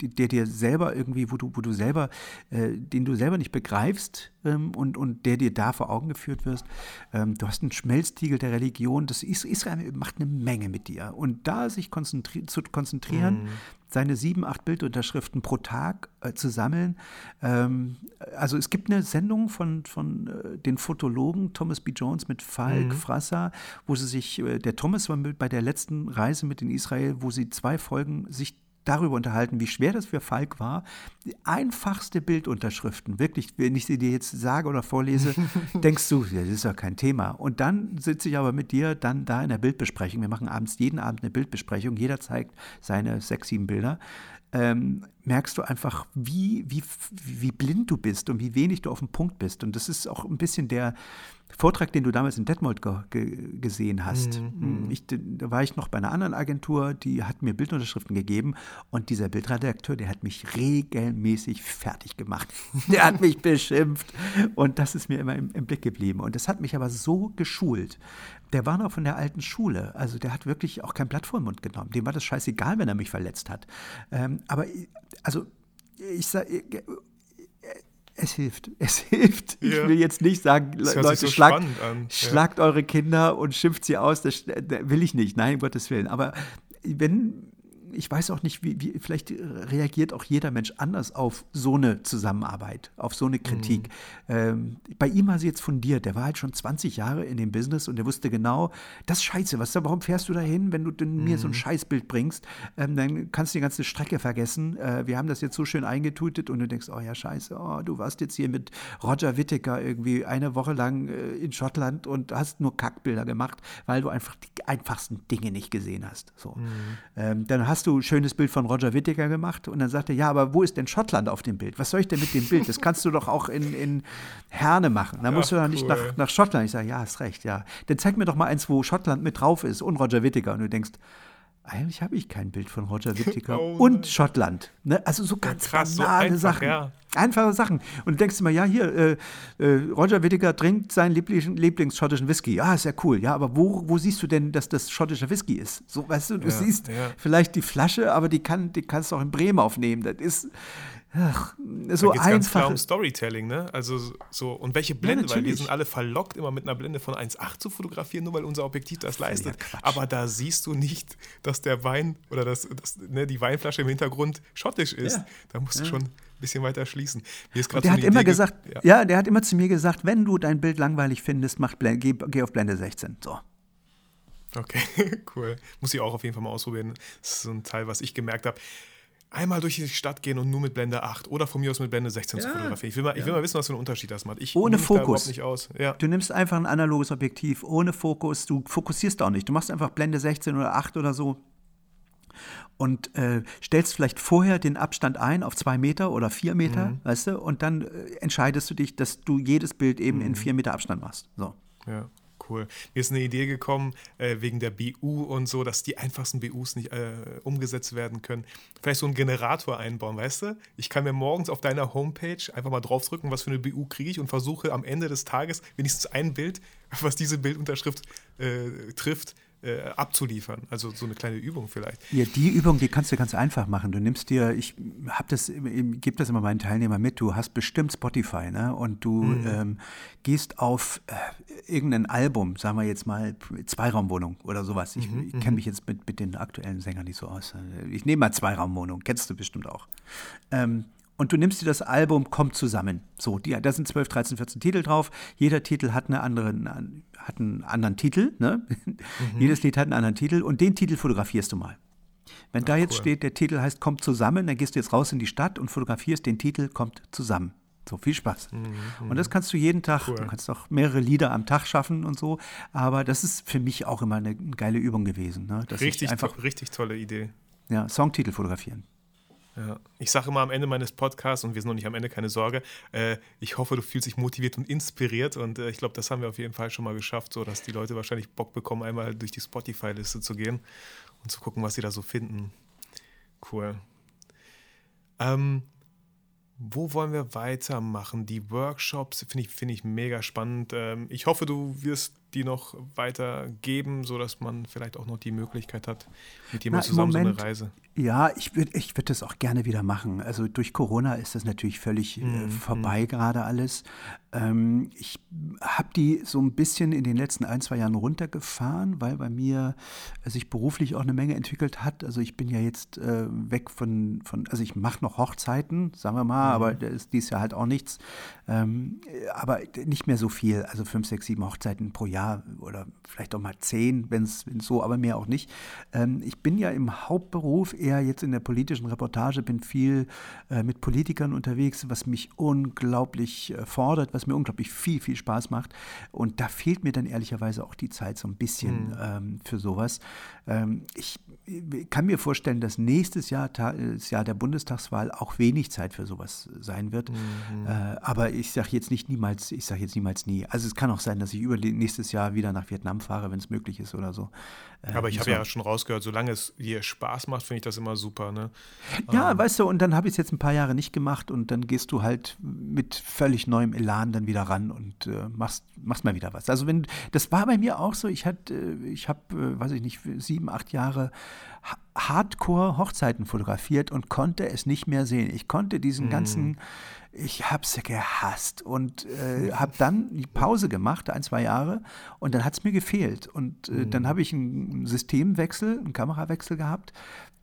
der dir selber irgendwie, wo du, wo du selber, äh, den du selber nicht begreifst ähm, und, und der dir da vor Augen geführt wirst. Ähm, du hast einen Schmelztiegel der Religion. Das ist, Israel macht eine Menge mit dir. Und da sich konzentri zu konzentrieren, mhm. Seine sieben, acht Bildunterschriften pro Tag äh, zu sammeln. Ähm, also es gibt eine Sendung von, von äh, den Fotologen Thomas B. Jones mit Falk mhm. Frasser, wo sie sich, äh, der Thomas war mit, bei der letzten Reise mit in Israel, wo sie zwei Folgen sich darüber unterhalten, wie schwer das für Falk war. Die einfachste Bildunterschriften, wirklich, wenn ich sie dir jetzt sage oder vorlese, denkst du, das ist ja kein Thema. Und dann sitze ich aber mit dir dann da in der Bildbesprechung. Wir machen abends jeden Abend eine Bildbesprechung. Jeder zeigt seine sechs, sieben Bilder ähm, merkst du einfach, wie, wie, wie blind du bist und wie wenig du auf dem Punkt bist. Und das ist auch ein bisschen der Vortrag, den du damals in Detmold ge ge gesehen hast. Mhm. mhm. Ich, da war ich noch bei einer anderen Agentur, die hat mir Bildunterschriften gegeben und dieser Bildredakteur, der hat mich regelmäßig fertig gemacht. der hat mich beschimpft und das ist mir immer im, im Blick geblieben. Und das hat mich aber so geschult, der war noch von der alten Schule. Also der hat wirklich auch kein Blatt vor den Mund genommen. Dem war das scheißegal, wenn er mich verletzt hat. Ähm, aber also ich sage, es hilft. Es hilft. Ja. Ich will jetzt nicht sagen, Leute, so schlagt, schlagt eure Kinder und schimpft sie aus. Das, das will ich nicht. Nein, um Gottes Willen. Aber wenn ich weiß auch nicht, wie, wie, vielleicht reagiert auch jeder Mensch anders auf so eine Zusammenarbeit, auf so eine Kritik. Mhm. Ähm, bei ihm war sie jetzt fundiert. Der war halt schon 20 Jahre in dem Business und der wusste genau, das ist scheiße. Was, warum fährst du da hin, wenn du mhm. mir so ein mhm. Scheißbild bringst? Ähm, dann kannst du die ganze Strecke vergessen. Äh, wir haben das jetzt so schön eingetutet und du denkst, oh ja, scheiße, oh, du warst jetzt hier mit Roger Whittaker irgendwie eine Woche lang äh, in Schottland und hast nur Kackbilder gemacht, weil du einfach die einfachsten Dinge nicht gesehen hast. So. Mhm. Ähm, dann hast hast du ein schönes Bild von Roger Whittaker gemacht? Und dann sagte er, ja, aber wo ist denn Schottland auf dem Bild? Was soll ich denn mit dem Bild? Das kannst du doch auch in, in Herne machen. Da musst du doch cool. nicht nach, nach Schottland. Ich sage, ja, hast recht, ja. Dann zeig mir doch mal eins, wo Schottland mit drauf ist und Roger Whittaker. Und du denkst, eigentlich habe ich kein Bild von Roger Whittaker oh, und Schottland. Ne? Also so ganz ja, krass, banale so einfach, Sachen. Ja. Einfache Sachen. Und du denkst immer, ja, hier, äh, äh, Roger Whittaker trinkt seinen Lieblings, Lieblingsschottischen Whisky. Ja, ist ja cool. Ja, aber wo, wo siehst du denn, dass das schottischer Whisky ist? So, weißt du, du ja, siehst vielleicht die Flasche, aber die, kann, die kannst du auch in Bremen aufnehmen. Das ist, Ach, so da einfach. ganz klar um Storytelling, ne? Also so, und welche Blende, ja, weil wir sind alle verlockt, immer mit einer Blende von 1,8 zu fotografieren, nur weil unser Objektiv das leistet. Ja, Aber da siehst du nicht, dass der Wein oder das, das ne, die Weinflasche im Hintergrund schottisch ist. Ja. Da musst du schon ein bisschen weiter schließen. der so hat immer Idee gesagt, ja. der hat immer zu mir gesagt, wenn du dein Bild langweilig findest, mach Blende, geh, geh auf Blende 16. So. Okay, cool. Muss ich auch auf jeden Fall mal ausprobieren. Das ist so ein Teil, was ich gemerkt habe einmal durch die Stadt gehen und nur mit Blende 8 oder von mir aus mit Blende 16 ja, zu fotografieren. Ich will, mal, ja. ich will mal wissen, was für einen Unterschied das macht. Ich ohne Fokus. nicht aus. Ja. Du nimmst einfach ein analoges Objektiv ohne Fokus. Du fokussierst auch nicht. Du machst einfach Blende 16 oder 8 oder so und äh, stellst vielleicht vorher den Abstand ein auf zwei Meter oder vier Meter, mhm. weißt du, und dann äh, entscheidest du dich, dass du jedes Bild eben mhm. in vier Meter Abstand machst. So. Ja cool. Mir ist eine Idee gekommen, äh, wegen der BU und so, dass die einfachsten BUs nicht äh, umgesetzt werden können. Vielleicht so einen Generator einbauen, weißt du? Ich kann mir morgens auf deiner Homepage einfach mal draufdrücken, was für eine BU kriege ich und versuche am Ende des Tages wenigstens ein Bild, was diese Bildunterschrift äh, trifft, äh, abzuliefern. Also so eine kleine Übung vielleicht. Ja, die Übung, die kannst du ganz einfach machen. Du nimmst dir, ich habe das, gebe das immer meinen Teilnehmern mit, du hast bestimmt Spotify, ne? Und du mhm. ähm, gehst auf äh, irgendein Album, sagen wir jetzt mal Zweiraumwohnung oder sowas. Ich, mhm. ich kenne mhm. mich jetzt mit, mit den aktuellen Sängern nicht so aus. Ich nehme mal Zweiraumwohnung, kennst du bestimmt auch. Ähm, und du nimmst dir das Album Kommt zusammen. So, die, da sind 12, 13, 14 Titel drauf. Jeder Titel hat, eine andere, hat einen anderen Titel. Ne? Mhm. Jedes Lied hat einen anderen Titel und den Titel fotografierst du mal. Wenn Ach, da jetzt cool. steht, der Titel heißt Kommt zusammen, dann gehst du jetzt raus in die Stadt und fotografierst den Titel Kommt zusammen. So, viel Spaß. Mhm, und das kannst du jeden Tag, cool. du kannst auch mehrere Lieder am Tag schaffen und so, aber das ist für mich auch immer eine geile Übung gewesen. Ne? richtig, einfach, to richtig tolle Idee. Ja, Songtitel fotografieren. Ja. Ich sage immer am Ende meines Podcasts, und wir sind noch nicht am Ende, keine Sorge, äh, ich hoffe, du fühlst dich motiviert und inspiriert. Und äh, ich glaube, das haben wir auf jeden Fall schon mal geschafft, so dass die Leute wahrscheinlich Bock bekommen, einmal durch die Spotify-Liste zu gehen und zu gucken, was sie da so finden. Cool. Ähm, wo wollen wir weitermachen? Die Workshops finde ich, find ich mega spannend. Ähm, ich hoffe, du wirst die noch weitergeben, sodass man vielleicht auch noch die Möglichkeit hat, mit jemandem zusammen Moment, so eine Reise. Ja, ich würde ich würd das auch gerne wieder machen. Also durch Corona ist das natürlich völlig äh, mhm. vorbei gerade alles. Ähm, ich habe die so ein bisschen in den letzten ein, zwei Jahren runtergefahren, weil bei mir äh, sich beruflich auch eine Menge entwickelt hat. Also ich bin ja jetzt äh, weg von, von, also ich mache noch Hochzeiten, sagen wir mal, mhm. aber das ist dies Jahr halt auch nichts. Ähm, aber nicht mehr so viel, also fünf, sechs, sieben Hochzeiten pro Jahr oder vielleicht auch mal zehn, wenn es so, aber mehr auch nicht. Ähm, ich bin ja im Hauptberuf eher jetzt in der politischen Reportage, bin viel äh, mit Politikern unterwegs, was mich unglaublich äh, fordert, was mir unglaublich viel, viel Spaß macht. Und da fehlt mir dann ehrlicherweise auch die Zeit so ein bisschen mhm. ähm, für sowas. Ähm, ich kann mir vorstellen, dass nächstes Jahr, das Jahr der Bundestagswahl, auch wenig Zeit für sowas sein wird. Mhm. Äh, aber ich sage jetzt nicht niemals, ich sage jetzt niemals nie. Also es kann auch sein, dass ich über nächstes Jahr wieder nach Vietnam fahre, wenn es möglich ist oder so. Äh, aber ich habe ja schon rausgehört, solange es dir Spaß macht, finde ich das immer super. Ne? Ja, ähm. weißt du, und dann habe ich es jetzt ein paar Jahre nicht gemacht und dann gehst du halt mit völlig neuem Elan dann wieder ran und äh, machst, machst mal wieder was. Also wenn, das war bei mir auch so, ich hatte, äh, ich habe, äh, weiß ich nicht, sieben, acht Jahre Hardcore-Hochzeiten fotografiert und konnte es nicht mehr sehen. Ich konnte diesen mm. ganzen, ich habe es gehasst und äh, habe dann die Pause gemacht, ein, zwei Jahre, und dann hat es mir gefehlt. Und äh, mm. dann habe ich einen Systemwechsel, einen Kamerawechsel gehabt,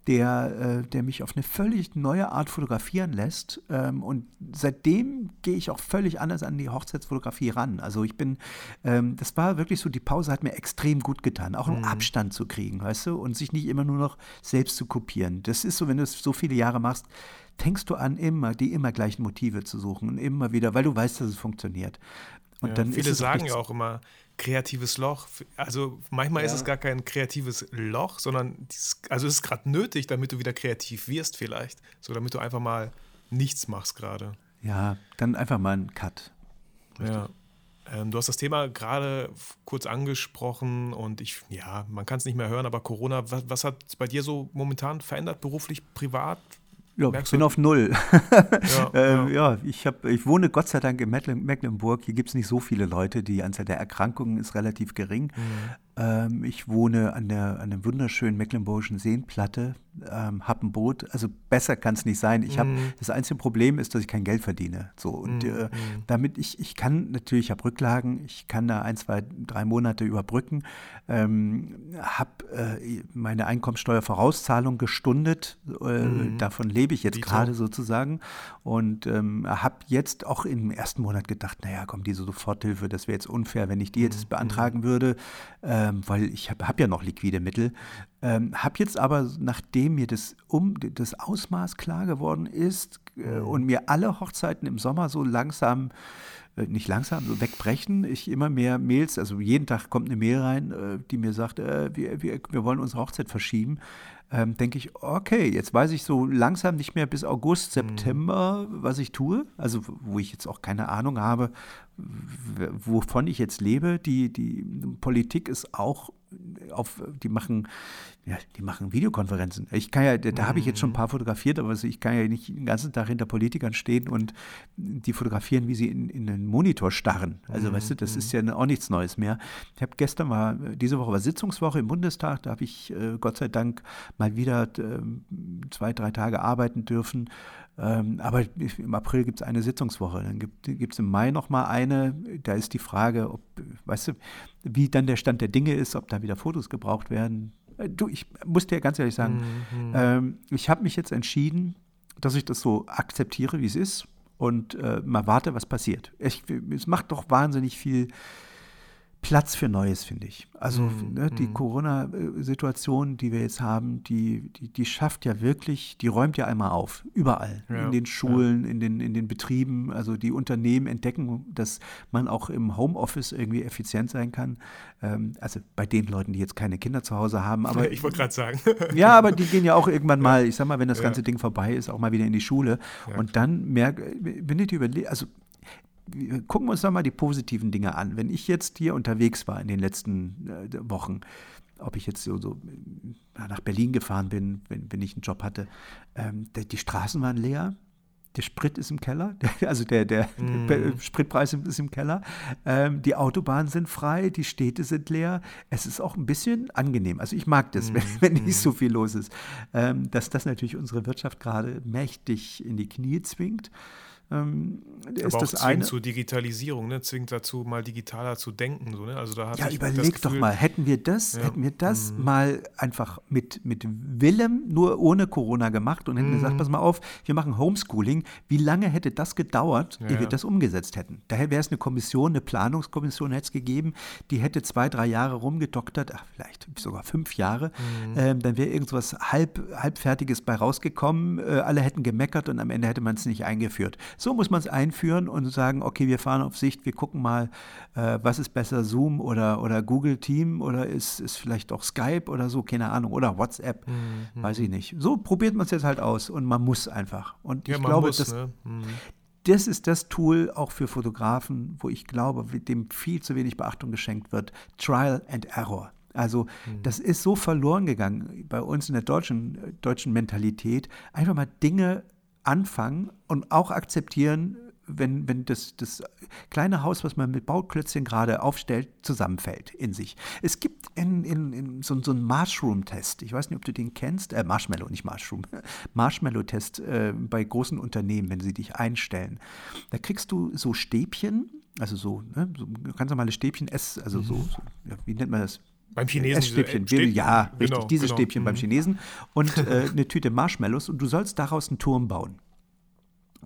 der, äh, der mich auf eine völlig neue Art fotografieren lässt. Ähm, und seitdem gehe ich auch völlig anders an die Hochzeitsfotografie ran. Also ich bin, ähm, das war wirklich so, die Pause hat mir extrem gut getan, auch einen mhm. Abstand zu kriegen, weißt du, und sich nicht immer nur noch selbst zu kopieren. Das ist so, wenn du es so viele Jahre machst, fängst du an, immer die immer gleichen Motive zu suchen und immer wieder, weil du weißt, dass es funktioniert. Und ja, dann viele sagen ja auch immer, kreatives Loch. Also manchmal ja. ist es gar kein kreatives Loch, sondern dieses, also es ist gerade nötig, damit du wieder kreativ wirst vielleicht. So damit du einfach mal nichts machst gerade. Ja, dann einfach mal einen Cut. Ja. Ähm, du hast das Thema gerade kurz angesprochen und ich, ja, man kann es nicht mehr hören, aber Corona, was, was hat es bei dir so momentan verändert, beruflich, privat? Ja, ich bin auf Null. Ja, ähm, ja. ja ich, hab, ich wohne Gott sei Dank in Mecklenburg. Hier gibt es nicht so viele Leute. Die Anzahl der Erkrankungen ist relativ gering. Mhm. Ähm, ich wohne an der, an der wunderschönen mecklenburgischen Seenplatte, ähm, habe ein Boot. Also besser kann es nicht sein. Ich hab, mm. Das einzige Problem ist, dass ich kein Geld verdiene. So, und mm. äh, damit ich, ich kann natürlich, ich habe Rücklagen, ich kann da ein, zwei, drei Monate überbrücken, ähm, habe äh, meine Einkommensteuervorauszahlung gestundet. Äh, mm. Davon lebe ich jetzt gerade sozusagen. Und ähm, habe jetzt auch im ersten Monat gedacht, naja, komm, diese Soforthilfe, das wäre jetzt unfair, wenn ich die jetzt beantragen würde. Äh, ähm, weil ich habe hab ja noch liquide Mittel. Ähm, habe jetzt aber, nachdem mir das, um, das Ausmaß klar geworden ist äh, mhm. und mir alle Hochzeiten im Sommer so langsam äh, nicht langsam, so wegbrechen. Ich immer mehr Mails, also jeden Tag kommt eine Mail rein, äh, die mir sagt, äh, wir, wir, wir wollen unsere Hochzeit verschieben. Ähm, denke ich, okay, jetzt weiß ich so langsam nicht mehr bis August, mhm. September, mhm. was ich tue. Also wo ich jetzt auch keine Ahnung habe, wovon ich jetzt lebe. Die, die Politik ist auch auf, die machen, ja, die machen Videokonferenzen. Ich kann ja, da, habe ich jetzt schon ein mhm. paar fotografiert, aber ich kann ja nicht den ganzen Tag hinter Politikern stehen und die fotografieren, wie sie in, in den Monitor starren. Also, mhm. weißt du, das ist ja auch nichts Neues mehr. Ich habe gestern war, diese Woche war Sitzungswoche im Bundestag, da habe ich äh, Gott sei Dank mal wieder äh, zwei, drei Tage arbeiten dürfen. Ähm, aber im April gibt es eine Sitzungswoche. Dann gibt es im Mai nochmal eine. Da ist die Frage, ob, weißt du, wie dann der Stand der Dinge ist, ob da wieder Fotos gebraucht werden. Äh, du, ich muss dir ganz ehrlich sagen, mhm. ähm, ich habe mich jetzt entschieden, dass ich das so akzeptiere, wie es ist und äh, mal warte, was passiert. Ich, es macht doch wahnsinnig viel Platz für Neues, finde ich. Also mm, ne, die mm. Corona-Situation, die wir jetzt haben, die, die, die, schafft ja wirklich, die räumt ja einmal auf, überall. Ja, in den Schulen, ja. in, den, in den Betrieben. Also die Unternehmen entdecken, dass man auch im Homeoffice irgendwie effizient sein kann. Ähm, also bei den Leuten, die jetzt keine Kinder zu Hause haben. Aber, ich wollte gerade sagen. ja, aber die gehen ja auch irgendwann mal, ich sag mal, wenn das ganze Ding vorbei ist, auch mal wieder in die Schule. Und dann merke, wenn ich überlege, also gucken wir uns doch mal die positiven Dinge an. Wenn ich jetzt hier unterwegs war in den letzten äh, Wochen, ob ich jetzt so, so nach Berlin gefahren bin, wenn, wenn ich einen Job hatte, ähm, die, die Straßen waren leer, der Sprit ist im Keller, also der, der, mm. der Spritpreis ist im Keller, ähm, die Autobahnen sind frei, die Städte sind leer. Es ist auch ein bisschen angenehm. Also ich mag das, mm. wenn, wenn, nicht mm. so viel los ist. Ähm, dass das natürlich unsere Wirtschaft gerade mächtig in die Knie zwingt. Ähm, ist das eine. zur Digitalisierung, ne? zwingt dazu, mal digitaler zu denken. So, ne? also da ja, überleg doch mal, hätten wir das, ja. hätten wir das mhm. mal einfach mit, mit Willem, nur ohne Corona gemacht und hätten mhm. gesagt, pass mal auf, wir machen Homeschooling. Wie lange hätte das gedauert, ja, ehe wir das umgesetzt hätten? Daher wäre es eine Kommission, eine Planungskommission hätte es gegeben, die hätte zwei, drei Jahre rumgedoktert, ach, vielleicht sogar fünf Jahre. Mhm. Ähm, dann wäre irgendwas halb, halbfertiges bei rausgekommen. Äh, alle hätten gemeckert und am Ende hätte man es nicht eingeführt. So muss man es einführen und sagen, okay, wir fahren auf Sicht, wir gucken mal, äh, was ist besser, Zoom oder, oder Google Team oder ist, ist vielleicht auch Skype oder so, keine Ahnung, oder WhatsApp, mhm. weiß ich nicht. So probiert man es jetzt halt aus und man muss einfach. Und ja, ich glaube, muss, das, ne? mhm. das ist das Tool auch für Fotografen, wo ich glaube, dem viel zu wenig Beachtung geschenkt wird. Trial and Error. Also mhm. das ist so verloren gegangen bei uns in der deutschen, deutschen Mentalität, einfach mal Dinge anfangen und auch akzeptieren, wenn, wenn das, das kleine Haus, was man mit Bauklötzchen gerade aufstellt, zusammenfällt in sich. Es gibt in, in, in so, so einen Marshroom-Test, ich weiß nicht, ob du den kennst, äh, Marshmallow, nicht Marshroom, Marshmallow-Test äh, bei großen Unternehmen, wenn sie dich einstellen. Da kriegst du so Stäbchen, also so, ne, so ganz normale Stäbchen, S, also so, mhm. so ja, wie nennt man das? Beim Chinesen. Essstäbchen. Stäbchen. Ja, richtig. Genau, diese genau. Stäbchen mhm. beim Chinesen. Und äh, eine Tüte Marshmallows. Und du sollst daraus einen Turm bauen.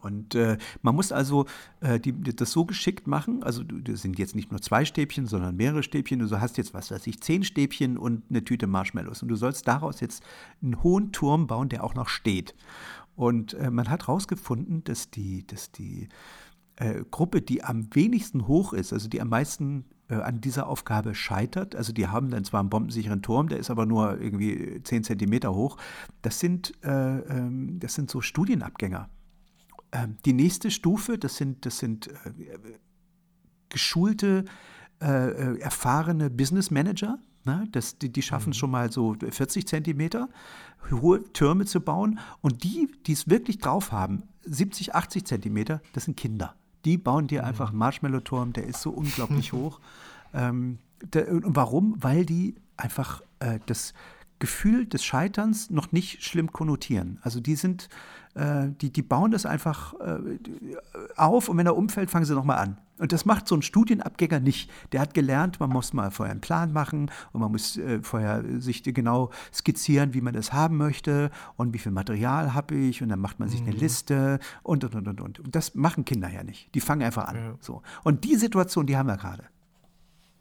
Und äh, man muss also äh, die, das so geschickt machen, also das sind jetzt nicht nur zwei Stäbchen, sondern mehrere Stäbchen. Du hast jetzt, was weiß ich, zehn Stäbchen und eine Tüte Marshmallows. Und du sollst daraus jetzt einen hohen Turm bauen, der auch noch steht. Und äh, man hat herausgefunden, dass die, dass die äh, Gruppe, die am wenigsten hoch ist, also die am meisten an dieser Aufgabe scheitert. Also die haben dann zwar einen bombensicheren Turm, der ist aber nur irgendwie 10 Zentimeter hoch. Das sind, äh, ähm, das sind so Studienabgänger. Ähm, die nächste Stufe, das sind, das sind äh, geschulte, äh, erfahrene Business Manager. Ne? Das, die, die schaffen mhm. schon mal so 40 Zentimeter hohe Türme zu bauen. Und die, die es wirklich drauf haben, 70, 80 Zentimeter, das sind Kinder. Die bauen dir einfach einen mhm. Marshmallow-Turm, der ist so unglaublich hoch. Ähm, der, und warum? Weil die einfach äh, das Gefühl des Scheiterns noch nicht schlimm konnotieren. Also die sind, äh, die, die bauen das einfach äh, auf und wenn er umfällt, fangen sie nochmal an. Und das macht so ein Studienabgänger nicht. Der hat gelernt, man muss mal vorher einen Plan machen und man muss äh, vorher sich genau skizzieren, wie man das haben möchte und wie viel Material habe ich und dann macht man sich eine mhm. Liste und, und, und, und, und. Und das machen Kinder ja nicht. Die fangen einfach an. Ja. So. Und die Situation, die haben wir gerade.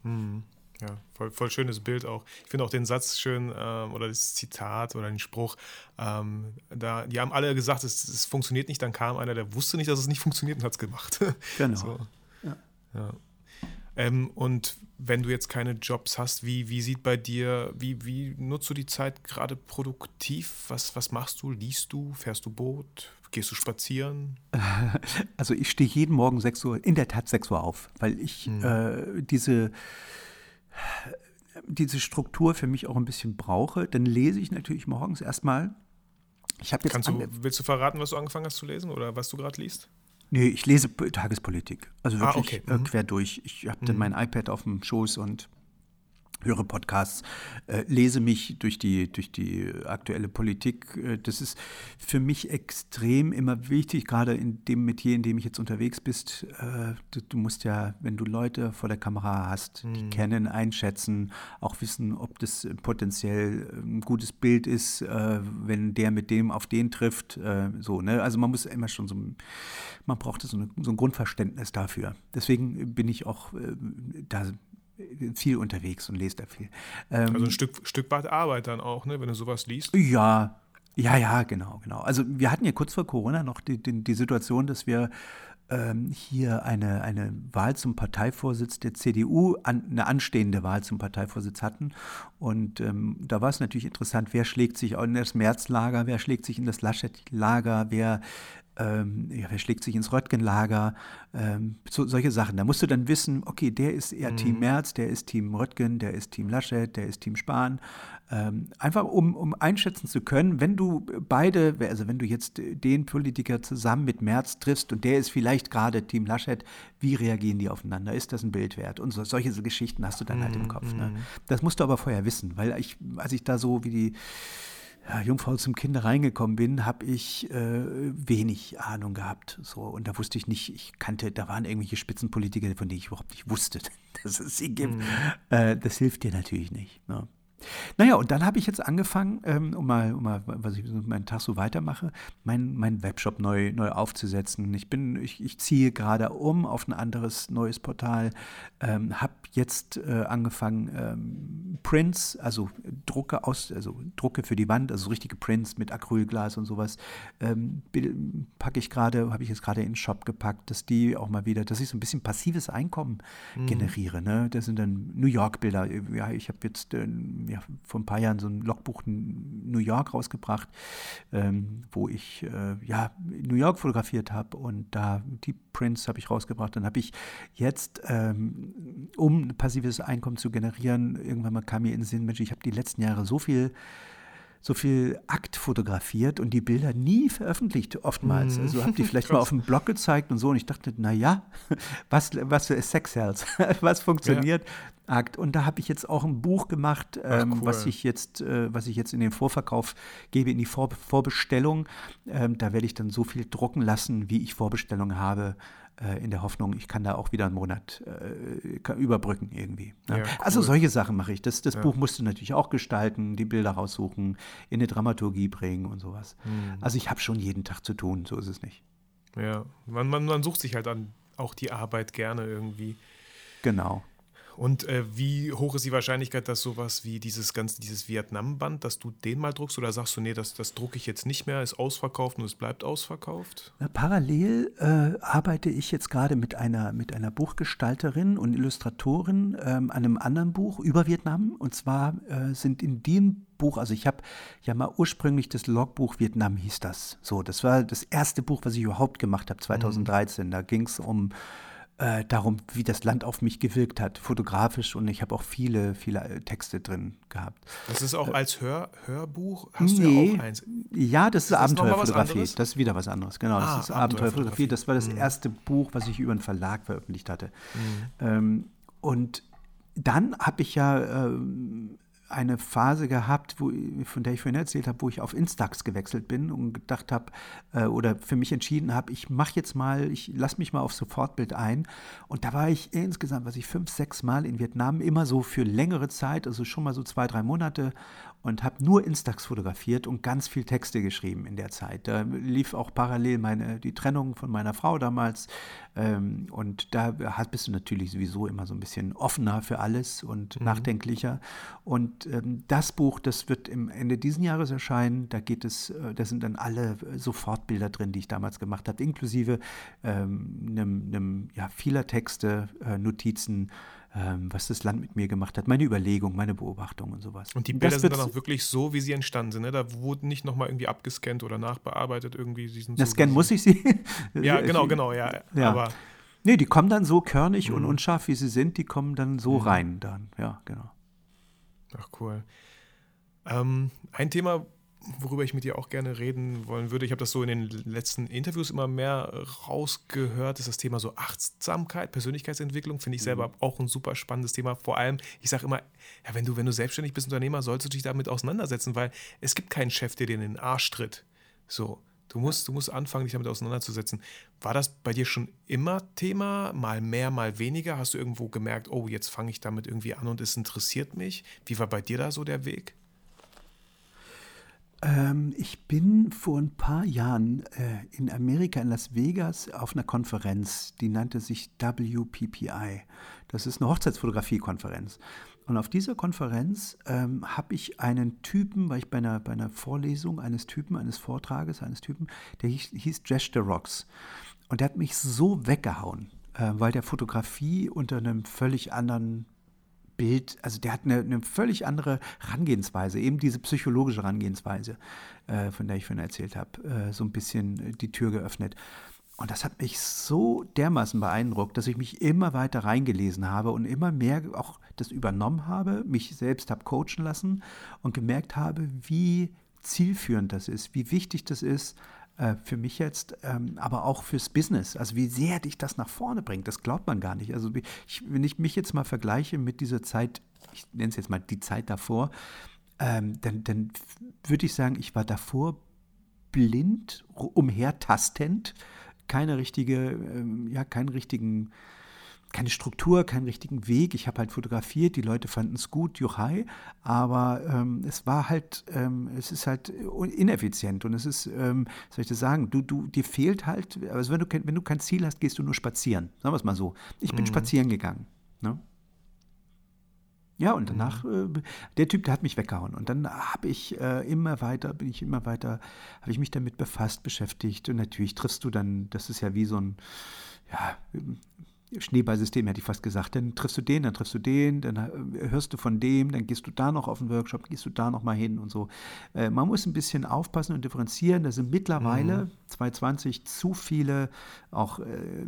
Mhm. Ja, voll, voll schönes Bild auch. Ich finde auch den Satz schön ähm, oder das Zitat oder den Spruch. Ähm, da, die haben alle gesagt, es, es, funktioniert nicht. Dann kam einer, der wusste nicht, dass es nicht funktioniert und hat es gemacht. Genau. So. Ja. ja. Ähm, und wenn du jetzt keine Jobs hast, wie, wie sieht bei dir, wie, wie nutzt du die Zeit gerade produktiv? Was, was machst du? Liest du? Fährst du Boot? Gehst du spazieren? Also ich stehe jeden Morgen 6 Uhr, in der Tat 6 Uhr auf, weil ich hm. äh, diese diese Struktur für mich auch ein bisschen brauche, dann lese ich natürlich morgens erstmal. Ich jetzt Kannst du, willst du verraten, was du angefangen hast zu lesen oder was du gerade liest? Nee, ich lese Tagespolitik. Also ah, wirklich ah, okay. mhm. quer durch. Ich habe dann mhm. mein iPad auf dem Schoß und höre Podcasts, äh, lese mich durch die, durch die aktuelle Politik. Äh, das ist für mich extrem immer wichtig, gerade in dem Metier, in dem ich jetzt unterwegs bist. Äh, du, du, musst ja, wenn du Leute vor der Kamera hast, mhm. die kennen, einschätzen, auch wissen, ob das potenziell ein gutes Bild ist, äh, wenn der mit dem auf den trifft. Äh, so, ne? Also man muss immer schon so, man braucht so, eine, so ein Grundverständnis dafür. Deswegen bin ich auch äh, da viel unterwegs und lest da viel. Ähm, also ein Stück, Stück weit Arbeit dann auch, ne, wenn du sowas liest. Ja, ja, ja, genau, genau. Also wir hatten ja kurz vor Corona noch die, die, die Situation, dass wir ähm, hier eine, eine Wahl zum Parteivorsitz der CDU, an, eine anstehende Wahl zum Parteivorsitz hatten. Und ähm, da war es natürlich interessant, wer schlägt sich in das Märzlager, wer schlägt sich in das Laschet-Lager, wer ähm, ja, wer schlägt sich ins Röttgen-Lager, ähm, so, solche Sachen. Da musst du dann wissen, okay, der ist eher mhm. Team Merz, der ist Team Röttgen, der ist Team Laschet, der ist Team Spahn. Ähm, einfach um, um einschätzen zu können, wenn du beide, also wenn du jetzt den Politiker zusammen mit Merz triffst und der ist vielleicht gerade Team Laschet, wie reagieren die aufeinander? Ist das ein Bild wert? Und so, solche Geschichten hast du dann halt im Kopf. Ne? Mhm. Das musst du aber vorher wissen, weil ich, als ich da so wie die ja, Jungfrau zum Kind reingekommen bin, habe ich äh, wenig Ahnung gehabt. So, und da wusste ich nicht, ich kannte, da waren irgendwelche Spitzenpolitiker, von denen ich überhaupt nicht wusste, dass es sie gibt. Mhm. Äh, das hilft dir natürlich nicht. Ne? Naja, und dann habe ich jetzt angefangen, ähm, um, mal, um mal, was ich meinen Tag so weitermache, meinen mein Webshop neu, neu aufzusetzen. Ich bin, ich, ich ziehe gerade um auf ein anderes neues Portal, ähm, habe jetzt äh, angefangen, ähm, Prints, also Drucke aus, also Drucke für die Wand, also richtige Prints mit Acrylglas und sowas, ähm, packe ich gerade, habe ich jetzt gerade in den Shop gepackt, dass die auch mal wieder, dass ich so ein bisschen passives Einkommen mhm. generiere. Ne? Das sind dann New York-Bilder. Ja, ich habe jetzt äh, ja, vor ein paar Jahren so ein Logbuch in New York rausgebracht, ähm, wo ich äh, ja, New York fotografiert habe und da die Prints habe ich rausgebracht. Dann habe ich jetzt, ähm, um passives Einkommen zu generieren, irgendwann mal kam mir in den Sinn, Mensch, ich habe die letzten Jahre so viel so viel Akt fotografiert und die Bilder nie veröffentlicht, oftmals. Mhm. Also habe die vielleicht mal auf dem Blog gezeigt und so. Und ich dachte, naja, was, was für Sex Cells, was funktioniert? Ja. Akt. Und da habe ich jetzt auch ein Buch gemacht, ähm, cool. was ich jetzt, äh, was ich jetzt in den Vorverkauf gebe, in die Vor Vorbestellung. Ähm, da werde ich dann so viel drucken lassen, wie ich Vorbestellungen habe in der Hoffnung, ich kann da auch wieder einen Monat äh, überbrücken irgendwie. Ne? Ja, cool. Also solche Sachen mache ich. Das, das ja. Buch musst du natürlich auch gestalten, die Bilder raussuchen, in eine Dramaturgie bringen und sowas. Mhm. Also ich habe schon jeden Tag zu tun, so ist es nicht. Ja, man, man, man sucht sich halt dann auch die Arbeit gerne irgendwie. Genau. Und äh, wie hoch ist die Wahrscheinlichkeit, dass sowas wie dieses ganze, dieses Vietnam-Band, dass du den mal druckst oder sagst du, nee, das, das drucke ich jetzt nicht mehr, ist ausverkauft und es bleibt ausverkauft? Na, parallel äh, arbeite ich jetzt gerade mit einer, mit einer Buchgestalterin und Illustratorin ähm, an einem anderen Buch über Vietnam. Und zwar äh, sind in dem Buch, also ich habe ja mal ursprünglich das Logbuch Vietnam hieß das. So, das war das erste Buch, was ich überhaupt gemacht habe, 2013. Mhm. Da ging es um äh, darum, wie das Land auf mich gewirkt hat, fotografisch. Und ich habe auch viele, viele äh, Texte drin gehabt. Das ist auch als Hör, Hörbuch? Hast nee, du ja auch eins? Ja, das ist, ist Abenteuerfotografie. Das ist wieder was anderes. Genau, ah, das ist Abenteuerfotografie. Das war das mhm. erste Buch, was ich über einen Verlag veröffentlicht hatte. Mhm. Ähm, und dann habe ich ja ähm, eine Phase gehabt, wo, von der ich vorhin erzählt habe, wo ich auf Instax gewechselt bin und gedacht habe äh, oder für mich entschieden habe, ich mache jetzt mal, ich lasse mich mal auf Sofortbild ein. Und da war ich insgesamt, was ich fünf, sechs Mal in Vietnam, immer so für längere Zeit, also schon mal so zwei, drei Monate und habe nur Instax fotografiert und ganz viel Texte geschrieben in der Zeit. Da lief auch parallel meine, die Trennung von meiner Frau damals ähm, und da bist du natürlich sowieso immer so ein bisschen offener für alles und mhm. nachdenklicher. Und ähm, das Buch, das wird im Ende dieses Jahres erscheinen. Da geht es, äh, da sind dann alle Sofortbilder drin, die ich damals gemacht habe, inklusive ähm, einem, einem, ja, vieler Texte, äh, Notizen ähm, was das Land mit mir gemacht hat, meine Überlegung, meine Beobachtung und sowas. Und die Bilder das sind dann auch wirklich so, wie sie entstanden sind. Ne? Da wurden nicht nochmal irgendwie abgescannt oder nachbearbeitet irgendwie. Sie sind Na, so, scannen muss ich sie. ja, genau, genau, ja. ja. Aber nee, die kommen dann so körnig mhm. und unscharf, wie sie sind, die kommen dann so mhm. rein dann. Ja, genau. Ach, cool. Ähm, ein Thema, worüber ich mit dir auch gerne reden wollen würde. Ich habe das so in den letzten Interviews immer mehr rausgehört, ist das Thema so Achtsamkeit, Persönlichkeitsentwicklung, finde ich selber mhm. auch ein super spannendes Thema. Vor allem, ich sage immer, ja, wenn du, wenn du selbstständig bist, Unternehmer, sollst du dich damit auseinandersetzen, weil es gibt keinen Chef, der dir in den Arsch tritt. So. Du musst, du musst anfangen, dich damit auseinanderzusetzen. War das bei dir schon immer Thema? Mal mehr, mal weniger? Hast du irgendwo gemerkt, oh, jetzt fange ich damit irgendwie an und es interessiert mich? Wie war bei dir da so der Weg? Ähm, ich bin vor ein paar Jahren äh, in Amerika, in Las Vegas, auf einer Konferenz, die nannte sich WPPI. Das ist eine Hochzeitsfotografie-Konferenz. Und auf dieser Konferenz ähm, habe ich einen Typen, weil ich bei einer, bei einer Vorlesung eines Typen, eines Vortrages eines Typen, der hieß, hieß Josh the Rocks. Und der hat mich so weggehauen, äh, weil der Fotografie unter einem völlig anderen Bild, also der hat eine, eine, völlig andere Herangehensweise, eben diese psychologische Herangehensweise, äh, von der ich vorhin erzählt habe, äh, so ein bisschen die Tür geöffnet. Und das hat mich so dermaßen beeindruckt, dass ich mich immer weiter reingelesen habe und immer mehr auch das übernommen habe, mich selbst habe coachen lassen und gemerkt habe, wie zielführend das ist, wie wichtig das ist, äh, für mich jetzt, ähm, aber auch fürs Business. Also wie sehr dich das nach vorne bringt, das glaubt man gar nicht. Also ich, wenn ich mich jetzt mal vergleiche mit dieser Zeit, ich nenne es jetzt mal die Zeit davor, ähm, dann, dann würde ich sagen, ich war davor blind, umhertastend, keine richtige, ähm, ja, keinen richtigen keine Struktur, keinen richtigen Weg. Ich habe halt fotografiert, die Leute fanden es gut, Juchai, aber ähm, es war halt, ähm, es ist halt ineffizient und es ist, ähm, soll ich das sagen, du, du, dir fehlt halt, also wenn du, wenn du kein Ziel hast, gehst du nur spazieren, sagen wir es mal so. Ich bin mhm. spazieren gegangen. Ne? Ja, und danach, mhm. äh, der Typ, der hat mich weggehauen. Und dann habe ich äh, immer weiter, bin ich immer weiter, habe ich mich damit befasst, beschäftigt. Und natürlich triffst du dann, das ist ja wie so ein, ja, Schneeballsystem, hätte ich fast gesagt. Dann triffst du den, dann triffst du den, dann äh, hörst du von dem, dann gehst du da noch auf den Workshop, gehst du da noch mal hin und so. Äh, man muss ein bisschen aufpassen und differenzieren. Da sind mittlerweile mhm. 2020 zu viele, auch, äh,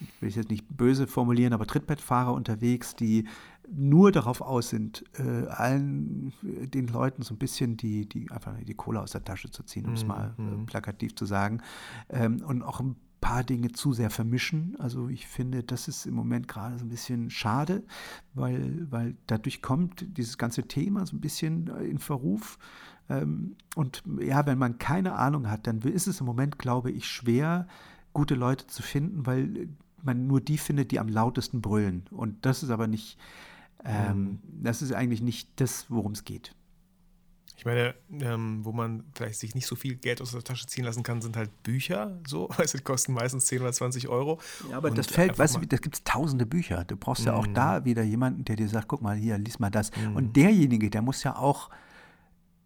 ich will es jetzt nicht böse formulieren, aber Trittbettfahrer unterwegs, die nur darauf aus sind, äh, allen äh, den Leuten so ein bisschen die, die einfach die Kohle aus der Tasche zu ziehen, um es mhm. mal äh, mhm. plakativ zu sagen. Ähm, und auch ein paar Dinge zu sehr vermischen. Also ich finde, das ist im Moment gerade so ein bisschen schade, weil, weil dadurch kommt dieses ganze Thema so ein bisschen äh, in Verruf. Ähm, und ja, wenn man keine Ahnung hat, dann ist es im Moment, glaube ich, schwer, gute Leute zu finden, weil man nur die findet, die am lautesten brüllen. Und das ist aber nicht, ähm, mhm. das ist eigentlich nicht das, worum es geht. Ich meine, ähm, wo man vielleicht sich nicht so viel Geld aus der Tasche ziehen lassen kann, sind halt Bücher, so, du, die kosten meistens 10 oder 20 Euro. Ja, aber das fällt, weißt du, da gibt es tausende Bücher. Du brauchst ja auch mhm. da wieder jemanden, der dir sagt, guck mal hier, lies mal das. Mm. Und derjenige, der muss ja auch